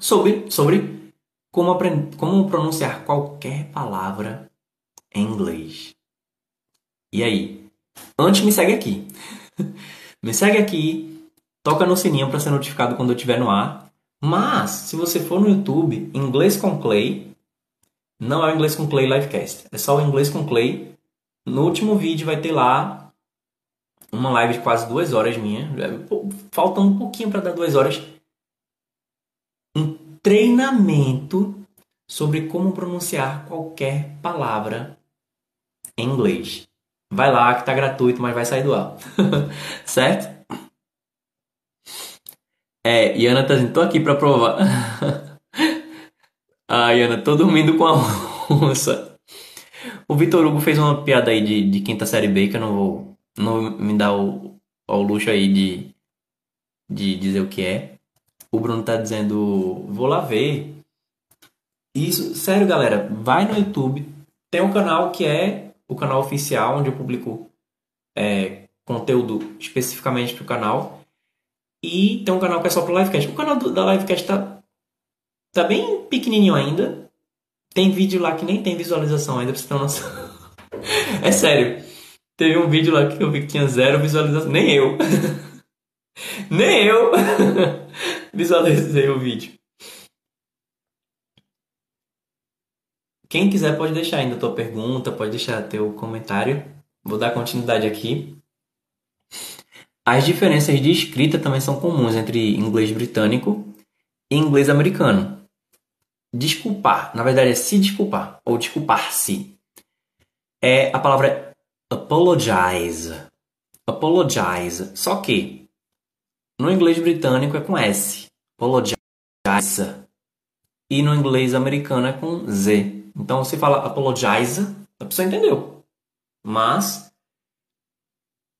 sobre, sobre como, como pronunciar qualquer palavra em inglês. E aí, Antes, me segue aqui. me segue aqui, toca no sininho para ser notificado quando eu estiver no ar. Mas, se você for no YouTube, Inglês com Clay, não é o Inglês com Clay Livecast, é só o Inglês com Clay. No último vídeo vai ter lá uma live de quase duas horas minha. Falta um pouquinho para dar duas horas. treinamento sobre como pronunciar qualquer palavra em inglês. Vai lá que tá gratuito, mas vai sair do ar. certo? É, Iana tá dizendo, tô aqui pra provar. ah, Iana, tô dormindo com a onça. O Vitor Hugo fez uma piada aí de, de quinta série B que eu não vou, não vou me dar o, o luxo aí de, de dizer o que é. O Bruno tá dizendo, vou lá ver. Isso, sério, galera, vai no YouTube. Tem um canal que é o canal oficial, onde eu publico é, conteúdo especificamente pro canal. E tem um canal que é só pro livecast. O canal do, da livecast tá, tá bem pequenininho ainda. Tem vídeo lá que nem tem visualização ainda, pra você ter uma noção. é sério. Teve um vídeo lá que eu vi que tinha zero visualização. Nem eu. Nem eu visualizei o vídeo. Quem quiser pode deixar ainda a tua pergunta, pode deixar teu comentário. Vou dar continuidade aqui. As diferenças de escrita também são comuns entre inglês britânico e inglês americano. Desculpar, na verdade é se desculpar ou desculpar-se. É a palavra apologize. Apologize. Só que no inglês britânico é com S. Apologize. E no inglês americano é com Z. Então você fala apologize, a pessoa entendeu. Mas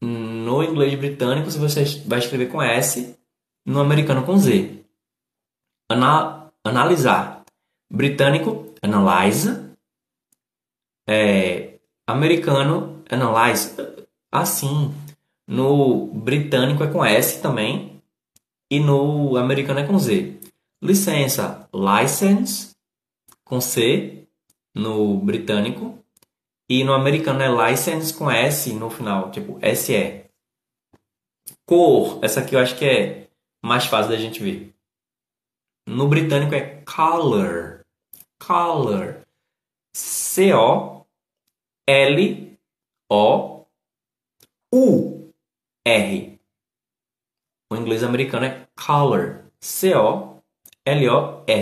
no inglês britânico você vai escrever com S, no americano com Z. Ana, analisar. Britânico, analyze. É, americano, analyze. Assim. No britânico é com S também. E no americano é com Z. Licença, license, com C no britânico. E no americano é license com S no final, tipo SE. Cor, essa aqui eu acho que é mais fácil da gente ver. No britânico é color. Color. C-O-L-O-U-R. O inglês americano é color. C-O-L-O-R.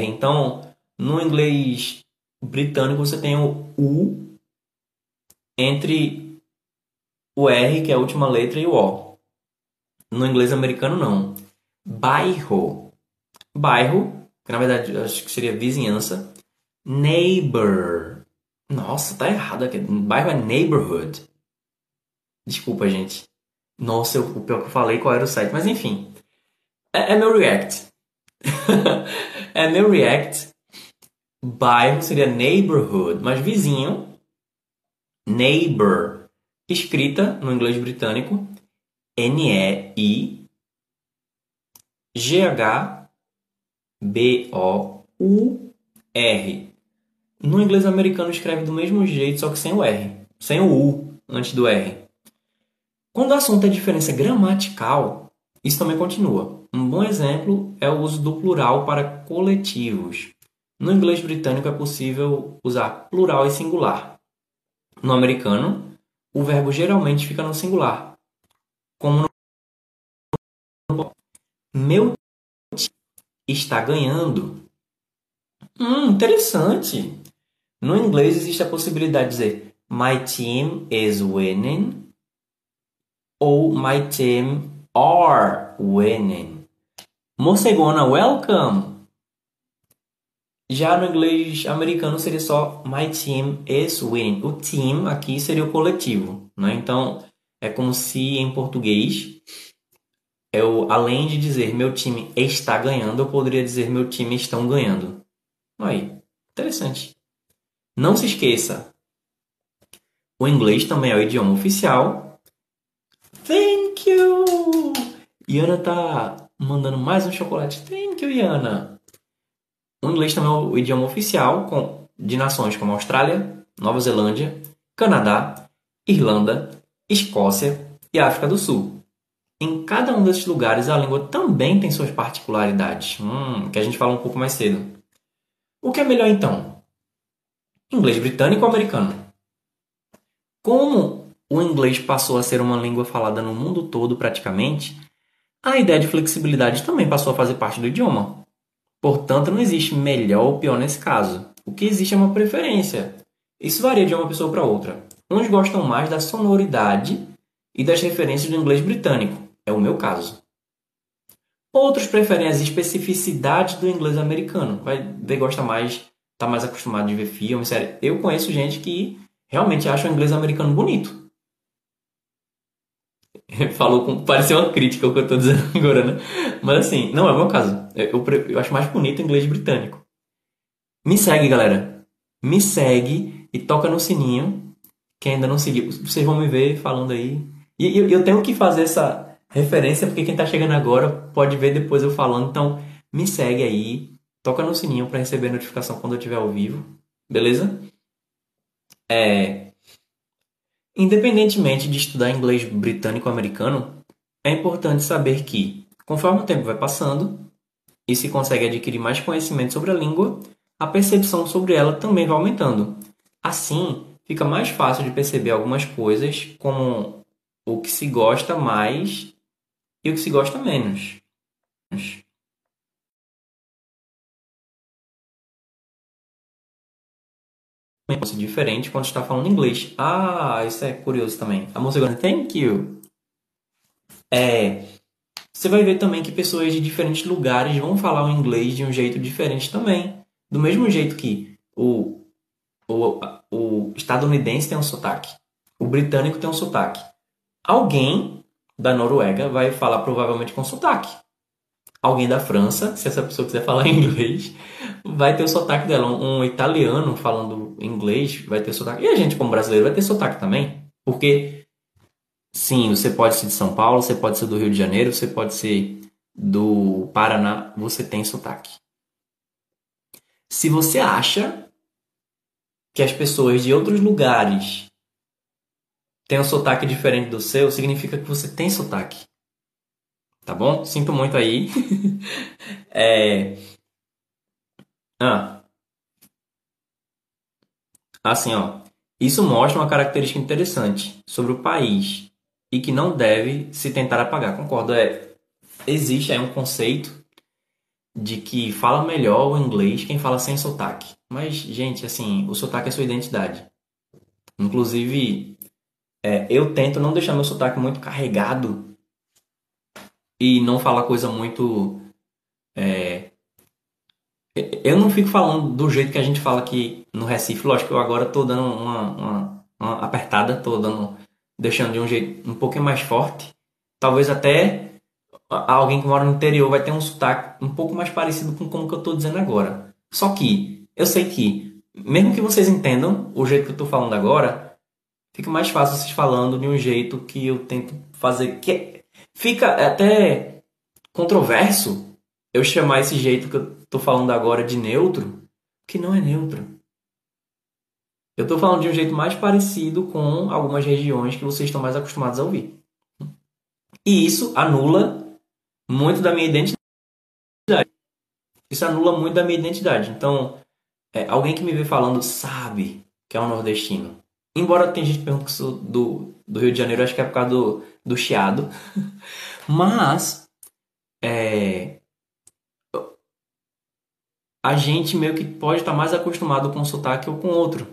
Então, no inglês britânico você tem o U entre o R, que é a última letra, e o O. No inglês americano, não. Bairro. Bairro, que na verdade acho que seria vizinhança. Neighbor. Nossa, tá errado aqui. Bairro é neighborhood. Desculpa, gente. Nossa, eu, o pior que eu falei, qual era o site. Mas enfim. É, é meu react. é meu react Bairro seria neighborhood, mas vizinho, neighbor, escrita no inglês britânico N-E-I-G-H-B-O-U-R. No inglês americano escreve do mesmo jeito, só que sem o R, sem o U antes do R. Quando o assunto é diferença gramatical, isso também continua. Um bom exemplo é o uso do plural para coletivos. No inglês britânico é possível usar plural e singular. No americano, o verbo geralmente fica no singular, como no meu time está ganhando. Hum, interessante. No inglês existe a possibilidade de dizer my team is winning ou my team are winning. Morcegona, welcome. Já no inglês americano seria só my team is winning. O team aqui seria o coletivo, né? Então é como se em português eu além de dizer meu time está ganhando, eu poderia dizer meu time estão ganhando. Aí, interessante. Não se esqueça, o inglês também é o idioma oficial. Thank you! Iana tá mandando mais um chocolate. Thank you, Iana. O inglês também é o idioma oficial de nações como Austrália, Nova Zelândia, Canadá, Irlanda, Escócia e África do Sul. Em cada um desses lugares, a língua também tem suas particularidades, hum, que a gente fala um pouco mais cedo. O que é melhor então? Inglês britânico ou americano? Como o inglês passou a ser uma língua falada no mundo todo praticamente, a ideia de flexibilidade também passou a fazer parte do idioma. Portanto, não existe melhor ou pior nesse caso. O que existe é uma preferência. Isso varia de uma pessoa para outra. Uns gostam mais da sonoridade e das referências do inglês britânico. É o meu caso. Outros preferem as especificidades do inglês americano. Vai ver, gosta mais, tá mais acostumado de ver filmes, sério. Eu conheço gente que realmente acha o inglês americano bonito. Falou com. Pareceu uma crítica o que eu estou dizendo agora, né? Mas assim, não é o meu caso. Eu, eu, eu acho mais bonito o inglês britânico. Me segue, galera. Me segue e toca no sininho. Quem ainda não seguiu, vocês vão me ver falando aí. E eu, eu tenho que fazer essa referência, porque quem está chegando agora pode ver depois eu falando. Então, me segue aí. Toca no sininho para receber notificação quando eu estiver ao vivo. Beleza? É, Independentemente de estudar inglês britânico ou americano, é importante saber que, conforme o tempo vai passando e se consegue adquirir mais conhecimento sobre a língua, a percepção sobre ela também vai aumentando. Assim, fica mais fácil de perceber algumas coisas como o que se gosta mais e o que se gosta menos. Diferente quando está falando inglês. Ah, isso é curioso também. A moça agora, thank you. É, você vai ver também que pessoas de diferentes lugares vão falar o inglês de um jeito diferente também. Do mesmo jeito que o, o, o estadunidense tem um sotaque, o britânico tem um sotaque. Alguém da Noruega vai falar provavelmente com sotaque. Alguém da França, se essa pessoa quiser falar inglês, vai ter o sotaque dela. Um, italiano falando inglês vai ter sotaque. E a gente, como brasileiro, vai ter sotaque também. Porque, sim, você pode ser de São Paulo, você pode ser do Rio de Janeiro, você pode ser do Paraná, você tem sotaque. Se você acha que as pessoas de outros lugares têm um sotaque diferente do seu, significa que você tem sotaque. Tá bom? Sinto muito aí. é, ah. Assim, ó. Isso mostra uma característica interessante sobre o país e que não deve se tentar apagar. Concordo, é. Existe aí um conceito de que fala melhor o inglês quem fala sem sotaque. Mas, gente, assim, o sotaque é sua identidade. Inclusive, é, eu tento não deixar meu sotaque muito carregado e não falar coisa muito é, eu não fico falando do jeito que a gente fala aqui no Recife. Lógico que eu agora estou dando uma, uma, uma apertada, estou dando, deixando de um jeito um pouquinho mais forte. Talvez até alguém que mora no interior vai ter um sotaque um pouco mais parecido com como que eu estou dizendo agora. Só que eu sei que, mesmo que vocês entendam o jeito que eu estou falando agora, fica mais fácil vocês falando de um jeito que eu tento fazer. que Fica até controverso eu chamar esse jeito que eu tô falando agora de neutro, que não é neutro. Eu tô falando de um jeito mais parecido com algumas regiões que vocês estão mais acostumados a ouvir. E isso anula muito da minha identidade. Isso anula muito da minha identidade. Então, é, alguém que me vê falando sabe que é um nordestino. Embora tenha gente que que sou do, do Rio de Janeiro, acho que é por causa do, do chiado. Mas, é, a gente meio que pode estar mais acostumado com um sotaque ou com outro.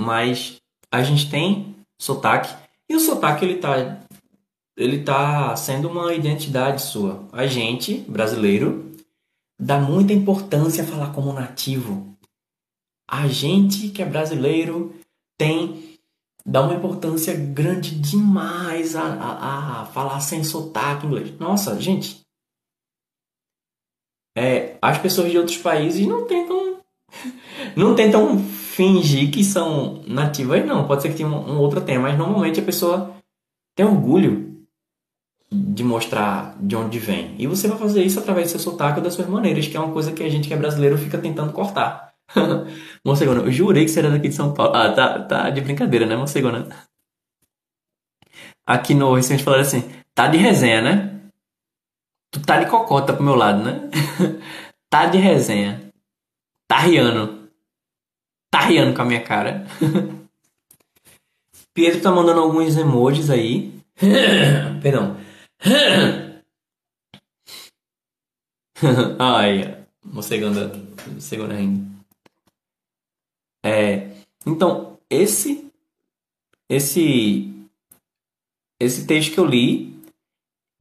Mas a gente tem sotaque e o sotaque ele tá ele tá sendo uma identidade sua. A gente, brasileiro, dá muita importância a falar como nativo. A gente que é brasileiro tem dá uma importância grande demais a, a, a falar sem sotaque inglês. Nossa, gente, é, as pessoas de outros países não tentam não tentam fingir que são nativas não. Pode ser que tenha um, um outro tema mas normalmente a pessoa tem orgulho de mostrar de onde vem. E você vai fazer isso através do seu sotaque ou das suas maneiras que é uma coisa que a gente que é brasileiro fica tentando cortar. Mocegona, eu jurei que você era daqui de São Paulo. Ah tá, tá de brincadeira né Mocegona? Aqui no Recife falaram assim tá de resenha né Tu tá de cocota pro meu lado, né? tá de resenha. Tá riando. Tá riando com a minha cara. Pietro tá mandando alguns emojis aí. Perdão. Ai, mocegando, segunda ainda. É, então, esse, esse, esse texto que eu li,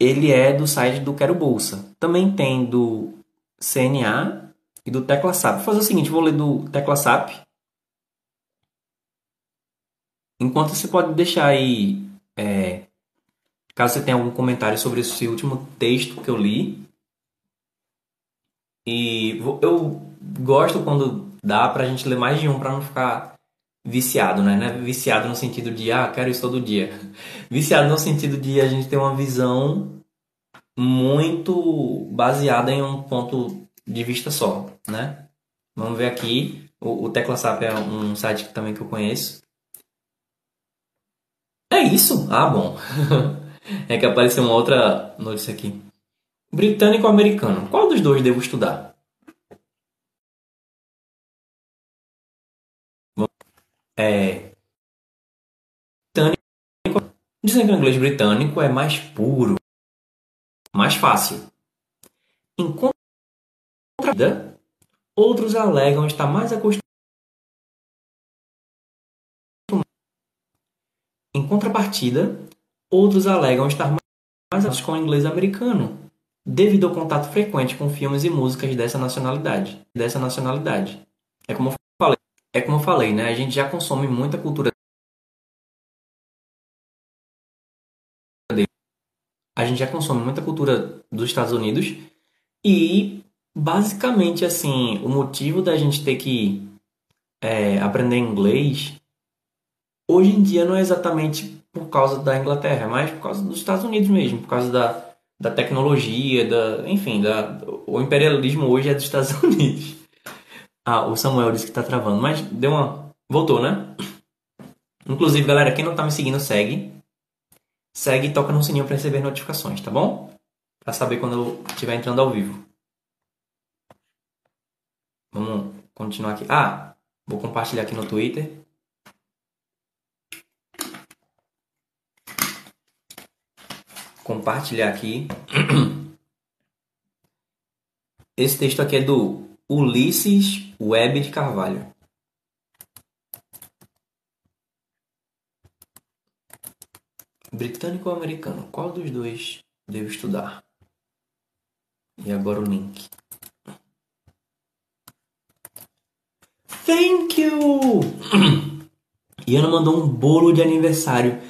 ele é do site do Quero Bolsa. Também tem do CNA e do TeclaSap. Vou fazer o seguinte, vou ler do TeclaSap. Enquanto você pode deixar aí, é, caso você tenha algum comentário sobre esse último texto que eu li. E eu gosto quando dá pra gente ler mais de um para não ficar viciado, né? Não é viciado no sentido de, ah, quero isso todo dia. Viciado no sentido de a gente ter uma visão muito baseada em um ponto de vista só, né? Vamos ver aqui. O, o TeclaSap é um site também que eu conheço. É isso? Ah, bom. é que apareceu uma outra notícia aqui. Britânico ou americano? Qual dos dois devo estudar? É. Britânico. Dizem que o inglês britânico é mais puro, mais fácil. Enquanto outros alegam estar mais acostumados. Em contrapartida, outros alegam estar mais com o inglês americano, devido ao contato frequente com filmes e músicas dessa nacionalidade. Dessa nacionalidade. É como é como eu falei, né? A gente já consome muita cultura a gente já consome muita cultura dos Estados Unidos e basicamente assim o motivo da gente ter que é, aprender inglês hoje em dia não é exatamente por causa da Inglaterra, mais por causa dos Estados Unidos mesmo, por causa da, da tecnologia, da, enfim, da, o imperialismo hoje é dos Estados Unidos. Ah, o Samuel disse que está travando, mas deu uma. Voltou, né? Inclusive, galera, quem não está me seguindo, segue. Segue e toca no sininho para receber notificações, tá bom? Para saber quando eu estiver entrando ao vivo. Vamos continuar aqui. Ah, vou compartilhar aqui no Twitter. compartilhar aqui. Esse texto aqui é do Ulisses Web de Carvalho. Britânico ou americano? Qual dos dois devo estudar? E agora o link. Thank you! Iana mandou um bolo de aniversário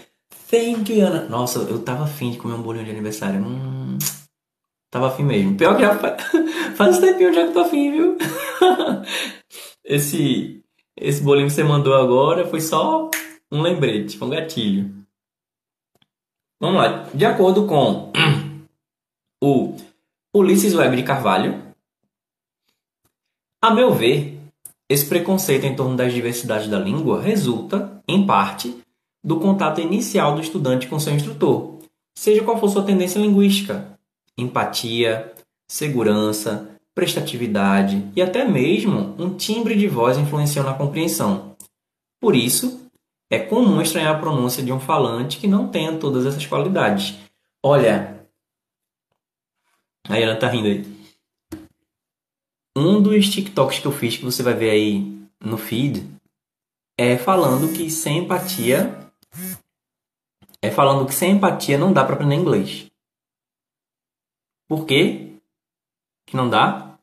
Thank you, Ana. Nossa, eu tava afim de comer um bolinho de aniversário. Hum, tava afim mesmo. Pior que já faz, faz tempinho já que tô afim, viu? esse, esse bolinho que você mandou agora foi só um lembrete, um gatilho. Vamos lá. De acordo com o Ulisses Web de Carvalho, a meu ver, esse preconceito em torno das diversidades da língua resulta, em parte, do contato inicial do estudante com seu instrutor, seja qual for sua tendência linguística, empatia, segurança, prestatividade e até mesmo um timbre de voz influenciam na compreensão. Por isso, é comum estranhar a pronúncia de um falante que não tenha todas essas qualidades. Olha, a Ana tá rindo aí. Um dos TikToks que eu fiz que você vai ver aí no feed é falando que sem empatia é falando que sem empatia não dá para aprender inglês. Por quê? Que não dá?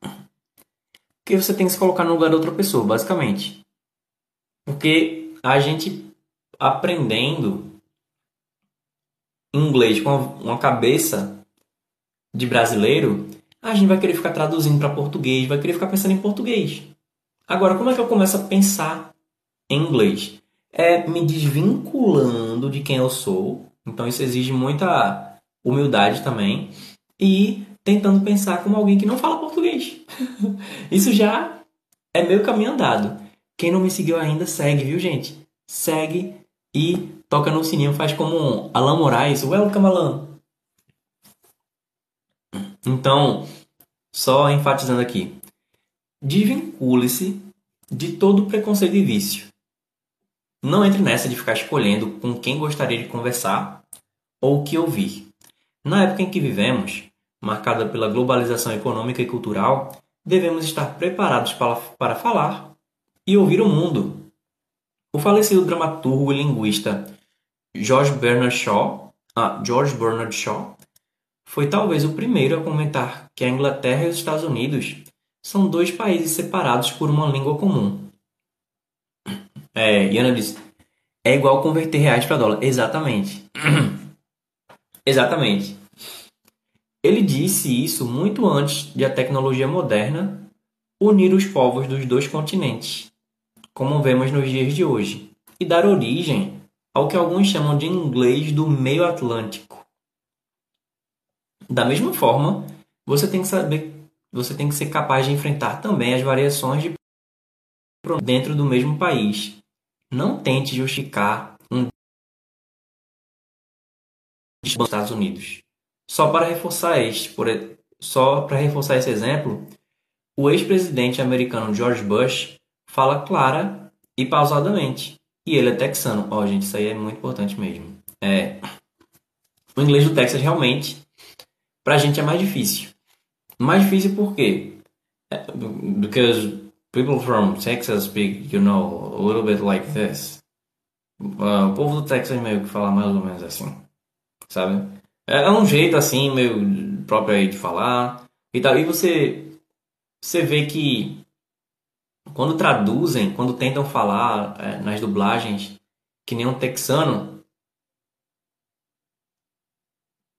Porque você tem que se colocar no lugar da outra pessoa, basicamente. Porque a gente aprendendo inglês com uma cabeça de brasileiro, a gente vai querer ficar traduzindo para português, vai querer ficar pensando em português. Agora, como é que eu começo a pensar em inglês? é me desvinculando de quem eu sou. Então isso exige muita humildade também. E tentando pensar como alguém que não fala português. isso já é meio caminho andado. Quem não me seguiu ainda, segue, viu, gente? Segue e toca no sininho, faz como Alan Moraes. Welcome, Alan! Então, só enfatizando aqui. Desvincule-se de todo preconceito e vício. Não entre nessa de ficar escolhendo com quem gostaria de conversar ou o que ouvir. Na época em que vivemos, marcada pela globalização econômica e cultural, devemos estar preparados para, para falar e ouvir o mundo. O falecido dramaturgo e linguista George Bernard Shaw, ah, George Bernard Shaw foi talvez o primeiro a comentar que a Inglaterra e os Estados Unidos são dois países separados por uma língua comum. É, Iana disse, é igual converter reais para dólar. Exatamente. Exatamente. Ele disse isso muito antes de a tecnologia moderna unir os povos dos dois continentes, como vemos nos dias de hoje, e dar origem ao que alguns chamam de inglês do meio Atlântico. Da mesma forma, você tem que saber, você tem que ser capaz de enfrentar também as variações de dentro do mesmo país. Não tente justificar um dos Estados Unidos. Só para reforçar este, por, só para reforçar esse exemplo, o ex-presidente americano George Bush fala clara e pausadamente. E ele é texano. Ó, oh, gente, isso aí é muito importante mesmo. É, o inglês do Texas realmente, pra gente é mais difícil. Mais difícil por quê? É, because people from Texas speak, you know, a little bit like this. Uh, o povo do Texas meio que fala mais ou menos assim, sabe? É, é um jeito assim, meio próprio aí de falar e. E você, você vê que quando traduzem, quando tentam falar é, nas dublagens, que nem um texano,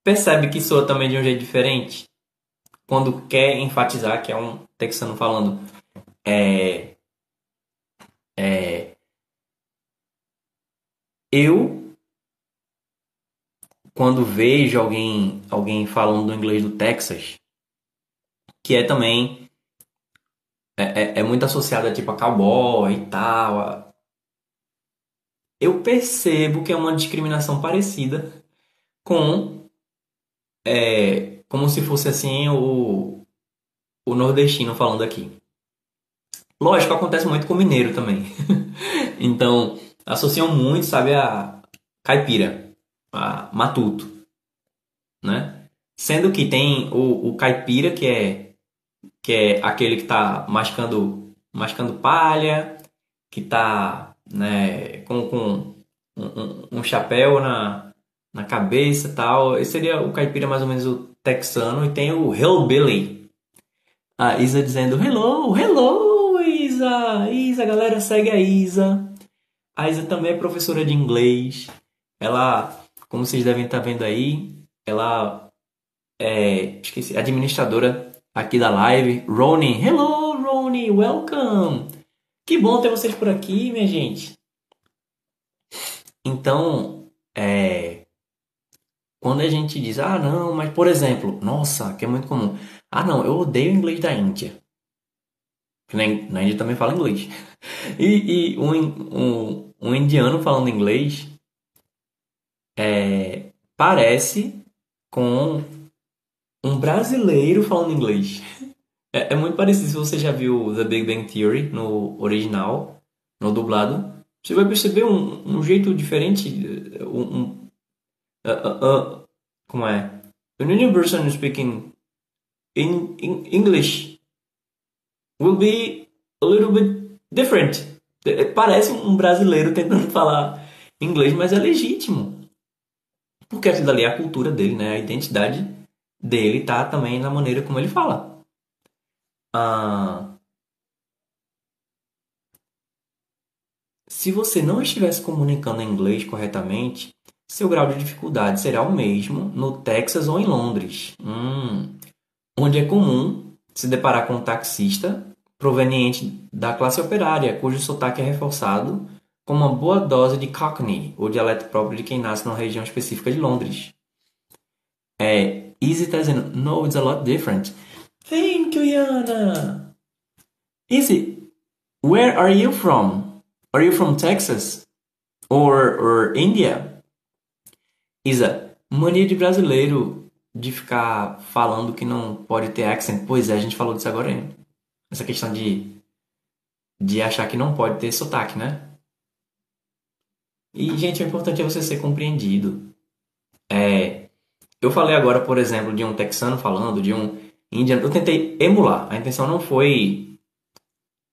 percebe que soa também de um jeito diferente. Quando quer enfatizar que é um texano falando. É, é, eu, quando vejo alguém, alguém falando do inglês do Texas, que é também é, é, é muito associada tipo a cowboy e tal, eu percebo que é uma discriminação parecida com é, como se fosse assim o, o nordestino falando aqui. Lógico, acontece muito com o mineiro também. então, associam muito, sabe, a caipira, a matuto, né? Sendo que tem o, o caipira, que é, que é aquele que está mascando, mascando palha, que está né, com, com um, um, um, chapéu na, na cabeça tal. Esse seria o caipira mais ou menos o texano. E tem o hillbilly. A Isa dizendo, hello, hello, Isa! Isa, galera, segue a Isa. A Isa também é professora de inglês. Ela, como vocês devem estar vendo aí, ela é, esqueci, administradora aqui da live. Rony, hello, Rony, welcome! Que bom ter vocês por aqui, minha gente. Então, é, quando a gente diz, ah, não, mas por exemplo, nossa, que é muito comum. Ah, não, eu odeio inglês da Índia. Na Índia também fala inglês. E, e um, um, um, indiano falando inglês é, parece com um brasileiro falando inglês. É, é, muito parecido. Se você já viu The Big Bang Theory no original, no dublado, você vai perceber um, um jeito diferente. Um, um uh, uh, uh, como é? A person speaking in, in English will be a little bit different. É, parece um brasileiro tentando falar inglês, mas é legítimo. Porque aquilo ali é a cultura dele, né? A identidade dele tá também na maneira como ele fala. Ah, se você não estivesse comunicando em inglês corretamente, seu grau de dificuldade será o mesmo no Texas ou em Londres, hum, onde é comum se deparar com um taxista proveniente da classe operária, cujo sotaque é reforçado com uma boa dose de Cockney, o dialeto próprio de quem nasce numa região específica de Londres. É, Easy está dizendo, no, it's a lot different. Thank you, Yana! Easy, where are you from? Are you from Texas? Or, or India? Isa, mania de brasileiro de ficar falando que não pode ter accent. Pois é, a gente falou disso agora ainda essa questão de, de achar que não pode ter sotaque, né? E, gente, o importante é você ser compreendido. É, eu falei agora, por exemplo, de um texano falando, de um indiano. Eu tentei emular. A intenção não foi.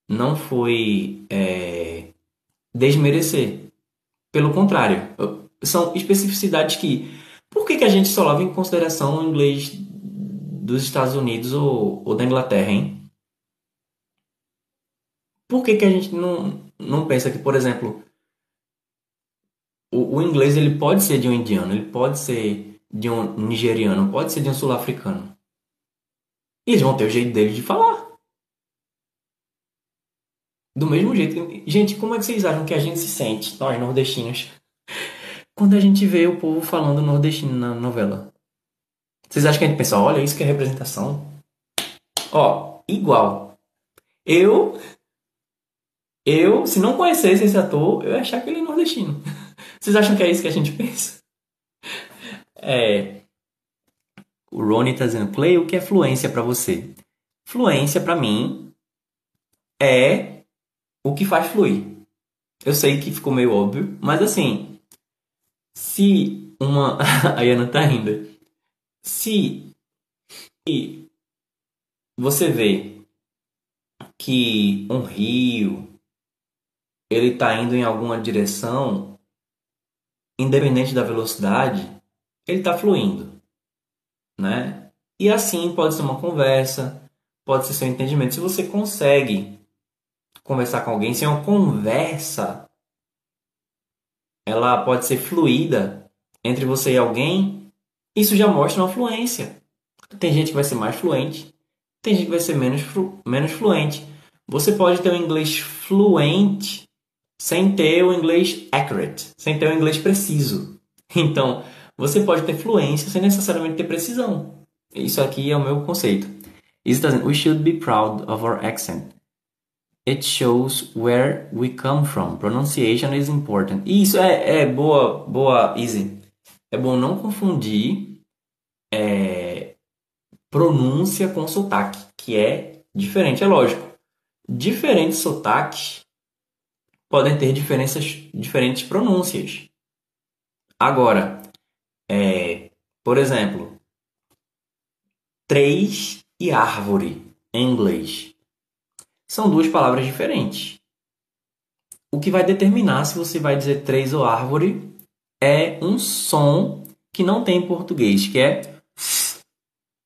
Não foi. É, desmerecer. Pelo contrário. São especificidades que. Por que, que a gente só leva em consideração o inglês dos Estados Unidos ou, ou da Inglaterra, hein? Por que, que a gente não, não pensa que, por exemplo, o, o inglês ele pode ser de um indiano, ele pode ser de um nigeriano, pode ser de um sul-africano. E eles vão ter o jeito deles de falar. Do mesmo jeito. Gente, como é que vocês acham que a gente se sente, nós nordestinos, quando a gente vê o povo falando nordestino na novela? Vocês acham que a gente pensa, olha, isso que é representação? Ó, igual. Eu. Eu, se não conhecesse esse ator, eu ia achar que ele é nordestino. Vocês acham que é isso que a gente pensa? É. O Ronnie tá dizendo, Clay, o que é fluência para você? Fluência para mim é o que faz fluir. Eu sei que ficou meio óbvio, mas assim, se uma. a Ana tá rindo. Se você vê que um rio ele está indo em alguma direção, independente da velocidade, ele está fluindo, né? E assim pode ser uma conversa, pode ser seu entendimento. Se você consegue conversar com alguém, se é uma conversa, ela pode ser fluida entre você e alguém, isso já mostra uma fluência. Tem gente que vai ser mais fluente, tem gente que vai ser menos, flu menos fluente. Você pode ter um inglês fluente sem ter o inglês accurate, sem ter o inglês preciso. Então, você pode ter fluência sem necessariamente ter precisão. Isso aqui é o meu conceito. Isso está dizendo, we should be proud of our accent. It shows where we come from. Pronunciation is important. Isso é, é boa, boa, easy. É bom não confundir é, pronúncia com sotaque, que é diferente, é lógico. Diferentes sotaques podem ter diferenças, diferentes pronúncias. Agora, é, por exemplo, três e árvore em inglês são duas palavras diferentes. O que vai determinar se você vai dizer três ou árvore é um som que não tem em português, que é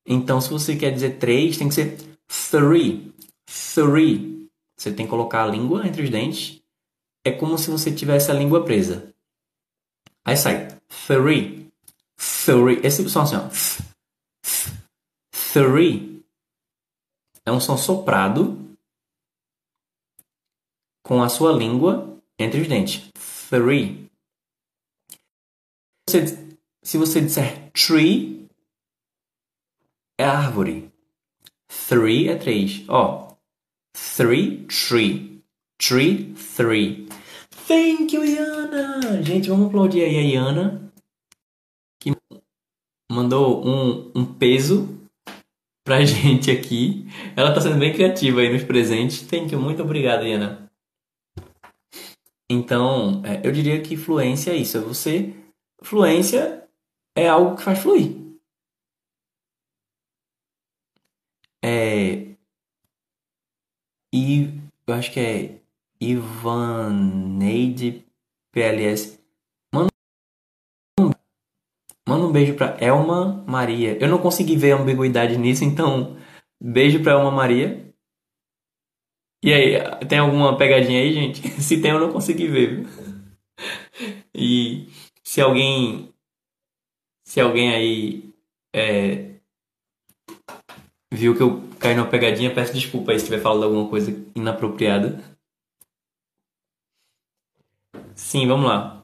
então, se você quer dizer três, tem que ser three. Three. Você tem que colocar a língua entre os dentes. É como se você tivesse a língua presa. Aí sai three. Three. Esse som assim, ó. Three. É um som soprado com a sua língua entre os dentes. Three. Se você disser tree, é árvore. Three é três. Ó. Three, tree. Tree, three. Thank you, Iana! Gente, vamos aplaudir aí a Iana. Que mandou um, um peso pra gente aqui. Ela tá sendo bem criativa aí nos presentes. Thank you, muito obrigado, Iana. Então, é, eu diria que fluência é isso. É você. Fluência é algo que faz fluir. É. E eu acho que é Ivaneide PLS. Manda um, beijo pra Elma Maria. Eu não consegui ver a ambiguidade nisso, então beijo pra Elma Maria. E aí, tem alguma pegadinha aí, gente? Se tem, eu não consegui ver. E se alguém. Se alguém aí é, viu que eu caí numa pegadinha, peço desculpa aí se tiver falado alguma coisa inapropriada. Sim, vamos lá.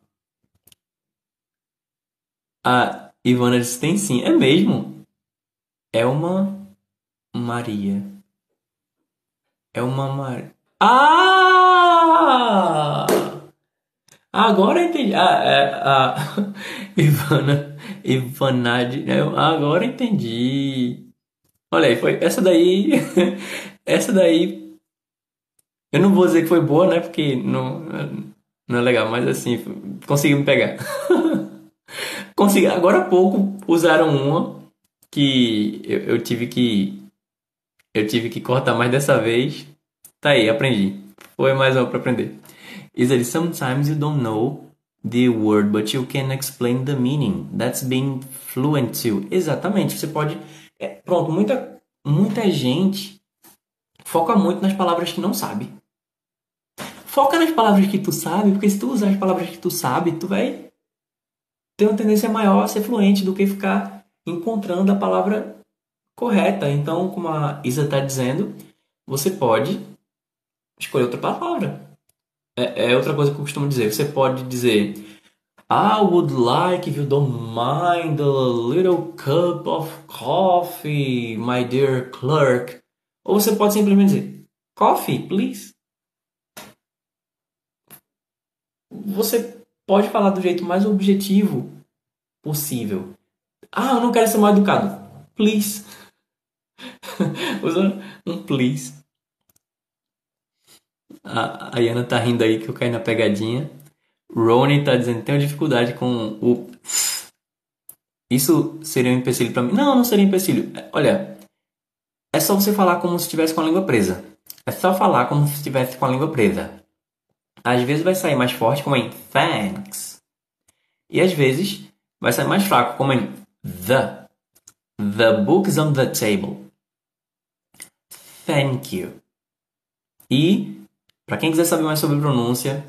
A Ivana disse: tem sim. É mesmo? É uma Maria. É uma Maria. Ah! Agora entendi. Ah, é, a Ivana. Ivanade. Agora entendi. Olha aí, foi essa daí. essa daí. Eu não vou dizer que foi boa, né? Porque não, não é legal, mas assim, conseguiu me pegar. consegui. Agora há pouco usaram uma que eu, eu tive que. Eu tive que cortar mais dessa vez. Tá aí, aprendi. Foi mais uma para aprender. Is that sometimes you don't know the word, but you can explain the meaning. That's being fluent too. Exatamente. Você pode. É, pronto, muita, muita gente foca muito nas palavras que não sabe. Foca nas palavras que tu sabe, porque se tu usar as palavras que tu sabe, tu vai ter uma tendência maior a ser fluente do que ficar encontrando a palavra correta. Então, como a Isa está dizendo, você pode escolher outra palavra. É, é, outra coisa que eu costumo dizer. Você pode dizer I would like, if you don't mind, a little cup of coffee, my dear clerk. Ou você pode simplesmente dizer coffee, please. Você pode falar do jeito mais objetivo possível. Ah, eu não quero ser mal educado. Please. Usa um please. A, a Yana tá rindo aí que eu caí na pegadinha. Rony tá dizendo, tenho dificuldade com o... Isso seria um empecilho para mim? Não, não seria um empecilho. Olha, é só você falar como se estivesse com a língua presa. É só falar como se estivesse com a língua presa. Às vezes vai sair mais forte, como em thanks. E às vezes vai sair mais fraco, como em the. The book's on the table. Thank you. E para quem quiser saber mais sobre pronúncia,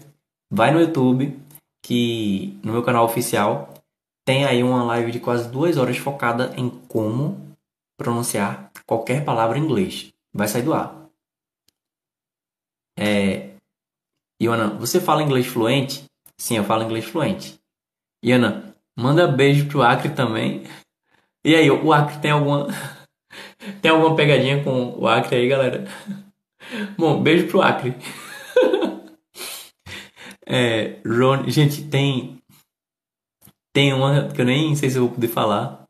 vai no YouTube, que no meu canal oficial tem aí uma live de quase duas horas focada em como pronunciar qualquer palavra em inglês. Vai sair do ar. É... Iona, você fala inglês fluente? Sim, eu falo inglês fluente. Iona, manda beijo pro Acre também. E aí, o Acre tem alguma tem alguma pegadinha com o Acre aí, galera? Bom, beijo pro Acre. é, Ron, gente, tem tem uma que eu nem sei se eu vou poder falar.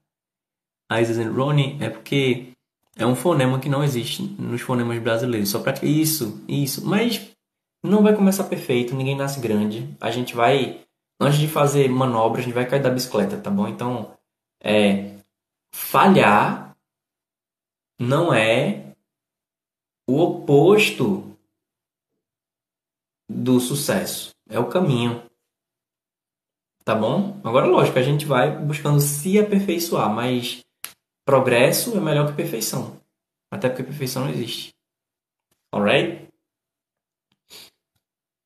Aí dizendo Ronnie é porque é um fonema que não existe nos fonemas brasileiros. Só para isso, isso. Mas não vai começar perfeito, ninguém nasce grande. A gente vai antes de fazer manobras, a gente vai cair da bicicleta, tá bom? Então, é falhar não é o oposto do sucesso. É o caminho. Tá bom? Agora, lógico, a gente vai buscando se aperfeiçoar, mas progresso é melhor que perfeição. Até porque perfeição não existe. Alright?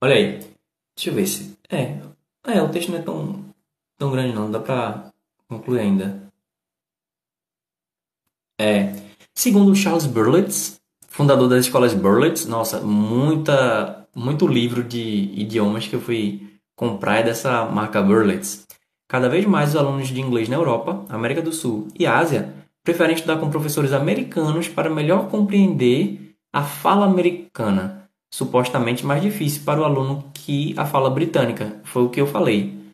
Olha aí. Deixa eu ver se. É. É, o texto não é tão, tão grande não. Dá pra concluir ainda. É. Segundo Charles Berlitz, fundador das escolas Berlitz, nossa, muita muito livro de idiomas que eu fui comprar é dessa marca Berlitz. Cada vez mais os alunos de inglês na Europa, América do Sul e Ásia preferem estudar com professores americanos para melhor compreender a fala americana, supostamente mais difícil para o aluno que a fala britânica, foi o que eu falei,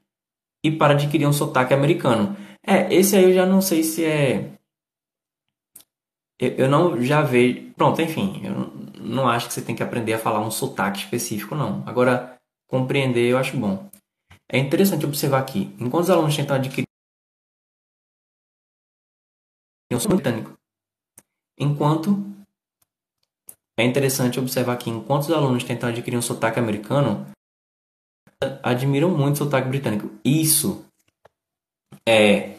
e para adquirir um sotaque americano. É, esse aí eu já não sei se é. Eu, eu não já vejo. Pronto, enfim, eu não acho que você tem que aprender a falar um sotaque específico, não. Agora, compreender eu acho bom. É interessante observar aqui, enquanto os alunos tentam adquirir um britânico, enquanto é interessante observar aqui, enquanto os alunos tentam adquirir um sotaque americano, admiram muito o sotaque britânico. Isso é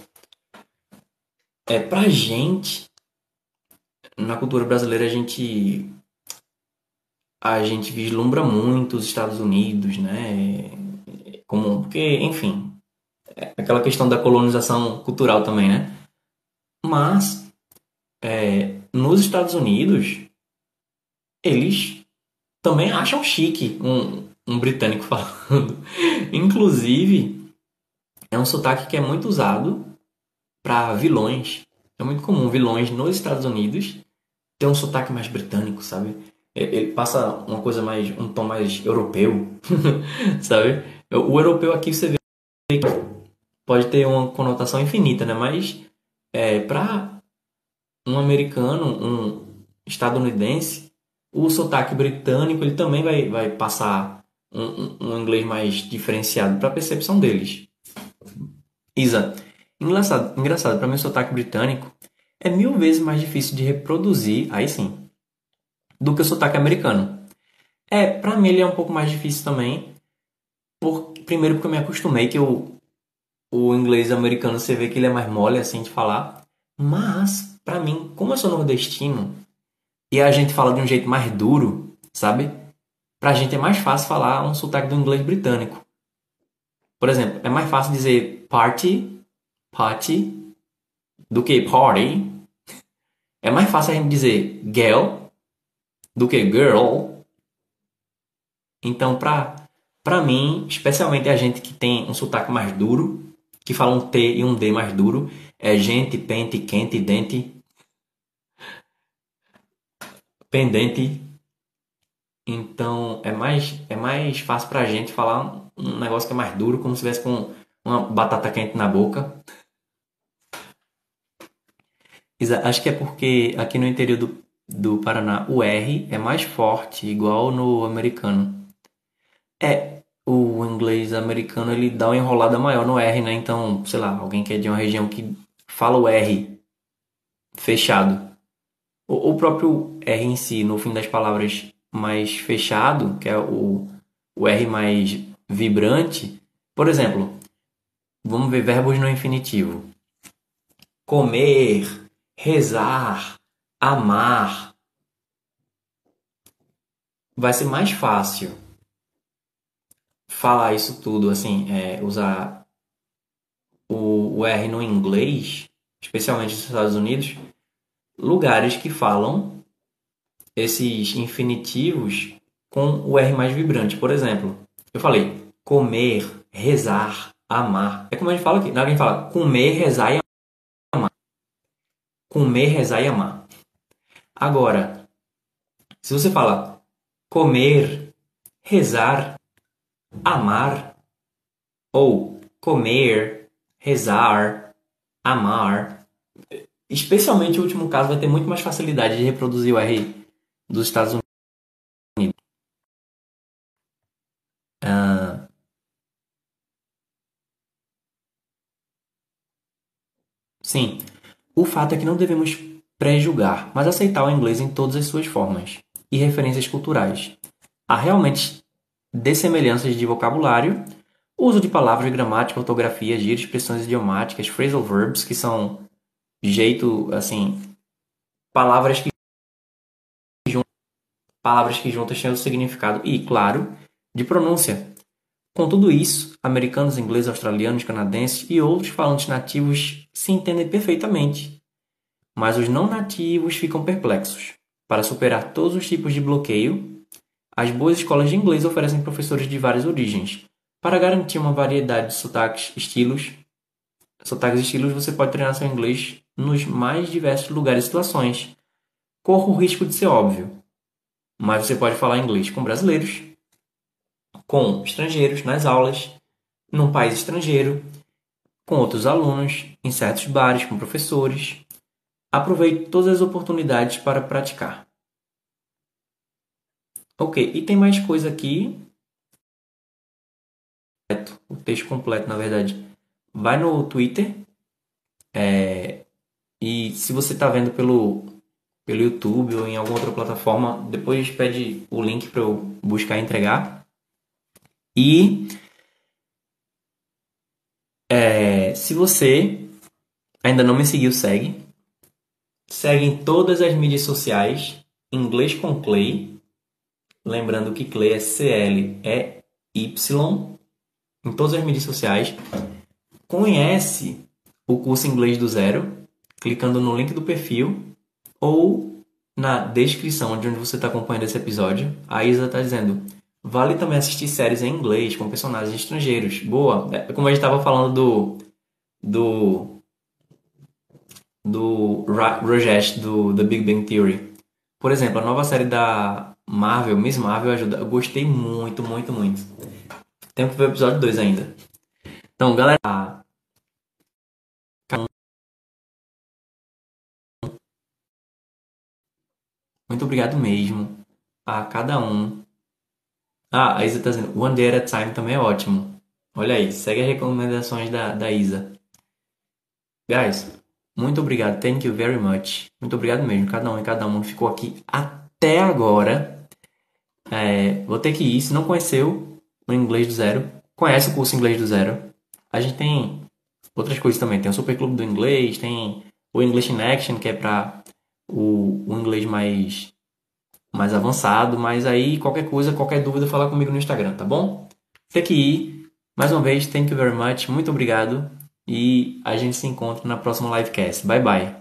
é pra gente na cultura brasileira a gente a gente vislumbra muito os Estados Unidos, né? Como, porque, enfim, é aquela questão da colonização cultural também, né? Mas, é, nos Estados Unidos, eles também acham chique um, um britânico falando. Inclusive, é um sotaque que é muito usado para vilões. É muito comum vilões nos Estados Unidos ter um sotaque mais britânico, sabe? ele passa uma coisa mais um tom mais europeu sabe o europeu aqui você vê pode ter uma conotação infinita né mas é, para um americano um estadunidense o sotaque britânico ele também vai, vai passar um, um, inglês mais diferenciado para a percepção deles Isa Engraçado, engraçado para mim o sotaque britânico é mil vezes mais difícil de reproduzir, aí sim, do que o sotaque americano. É, para mim ele é um pouco mais difícil também. Por, primeiro porque eu me acostumei que o, o inglês americano você vê que ele é mais mole assim de falar. Mas, para mim, como eu sou nordestino e a gente fala de um jeito mais duro, sabe? Pra gente é mais fácil falar um sotaque do inglês britânico. Por exemplo, é mais fácil dizer party, party, do que party. É mais fácil a gente dizer girl do que girl. Então, pra, pra mim, especialmente a gente que tem um sotaque mais duro, que fala um T e um D mais duro, é gente, pente, quente, dente, pendente. Então, é mais, é mais fácil pra gente falar um negócio que é mais duro, como se tivesse com uma batata quente na boca. Acho que é porque aqui no interior do, do Paraná o R é mais forte, igual no americano. É, o inglês americano ele dá uma enrolada maior no R, né? Então, sei lá, alguém que é de uma região que fala o R fechado. O, o próprio R em si, no fim das palavras mais fechado, que é o, o R mais vibrante. Por exemplo, vamos ver verbos no infinitivo: comer, rezar, amar. Vai ser mais fácil falar isso tudo, assim, é, usar o, o R no inglês, especialmente nos Estados Unidos, lugares que falam esses infinitivos com o R mais vibrante. Por exemplo, eu falei comer, rezar, amar. É como a gente fala aqui. Alguém fala comer, rezar e amar. Comer, rezar e amar. Agora, se você fala comer, rezar amar ou comer, rezar, amar. Especialmente o último caso vai ter muito mais facilidade de reproduzir o R dos Estados Unidos. Uh, sim, o fato é que não devemos pré-julgar, mas aceitar o inglês em todas as suas formas e referências culturais. Há realmente dessemelhanças de vocabulário, uso de palavras, gramática, ortografia, gírias, expressões idiomáticas, phrasal verbs, que são jeito, assim, palavras que palavras que juntas têm o significado e, claro, de pronúncia. Com tudo isso, americanos, ingleses, australianos, canadenses e outros falantes nativos se entendem perfeitamente, mas os não nativos ficam perplexos. Para superar todos os tipos de bloqueio, as boas escolas de inglês oferecem professores de várias origens. Para garantir uma variedade de sotaques, estilos, sotaques e estilos, você pode treinar seu inglês nos mais diversos lugares e situações. Corra o risco de ser óbvio, mas você pode falar inglês com brasileiros, com estrangeiros nas aulas, num país estrangeiro, com outros alunos, em certos bares com professores. Aproveite todas as oportunidades para praticar. Ok, e tem mais coisa aqui. O texto completo, na verdade. Vai no Twitter. É, e se você está vendo pelo, pelo YouTube ou em alguma outra plataforma, depois pede o link para eu buscar e entregar. E é, se você ainda não me seguiu, segue. Segue em todas as mídias sociais. Inglês com Clay. Lembrando que Clay é C-L-E-Y em todas as mídias sociais. Conhece o curso Inglês do Zero clicando no link do perfil ou na descrição de onde você está acompanhando esse episódio. A Isa está dizendo: vale também assistir séries em inglês com personagens estrangeiros. Boa! É como a gente estava falando do. do. do Rajesh, do The Big Bang Theory. Por exemplo, a nova série da Marvel, Miss Marvel ajuda. Eu gostei muito, muito, muito. Tenho que ver o episódio 2 ainda. Então, galera. Muito obrigado mesmo a cada um. Ah, a Isa tá dizendo, One Day at a Time também é ótimo. Olha aí, segue as recomendações da, da Isa. Guys, muito obrigado. Thank you very much. Muito obrigado mesmo. Cada um e cada um ficou aqui até agora. É, vou ter que ir. Se não conheceu o inglês do zero, conhece o curso inglês do zero. A gente tem outras coisas também. Tem o Super Clube do Inglês, tem o English in Action, que é para o, o inglês mais, mais avançado. Mas aí, qualquer coisa, qualquer dúvida, fala comigo no Instagram, tá bom? Tem que ir. Mais uma vez, thank you very much. Muito obrigado. E a gente se encontra na próxima livecast. Bye bye.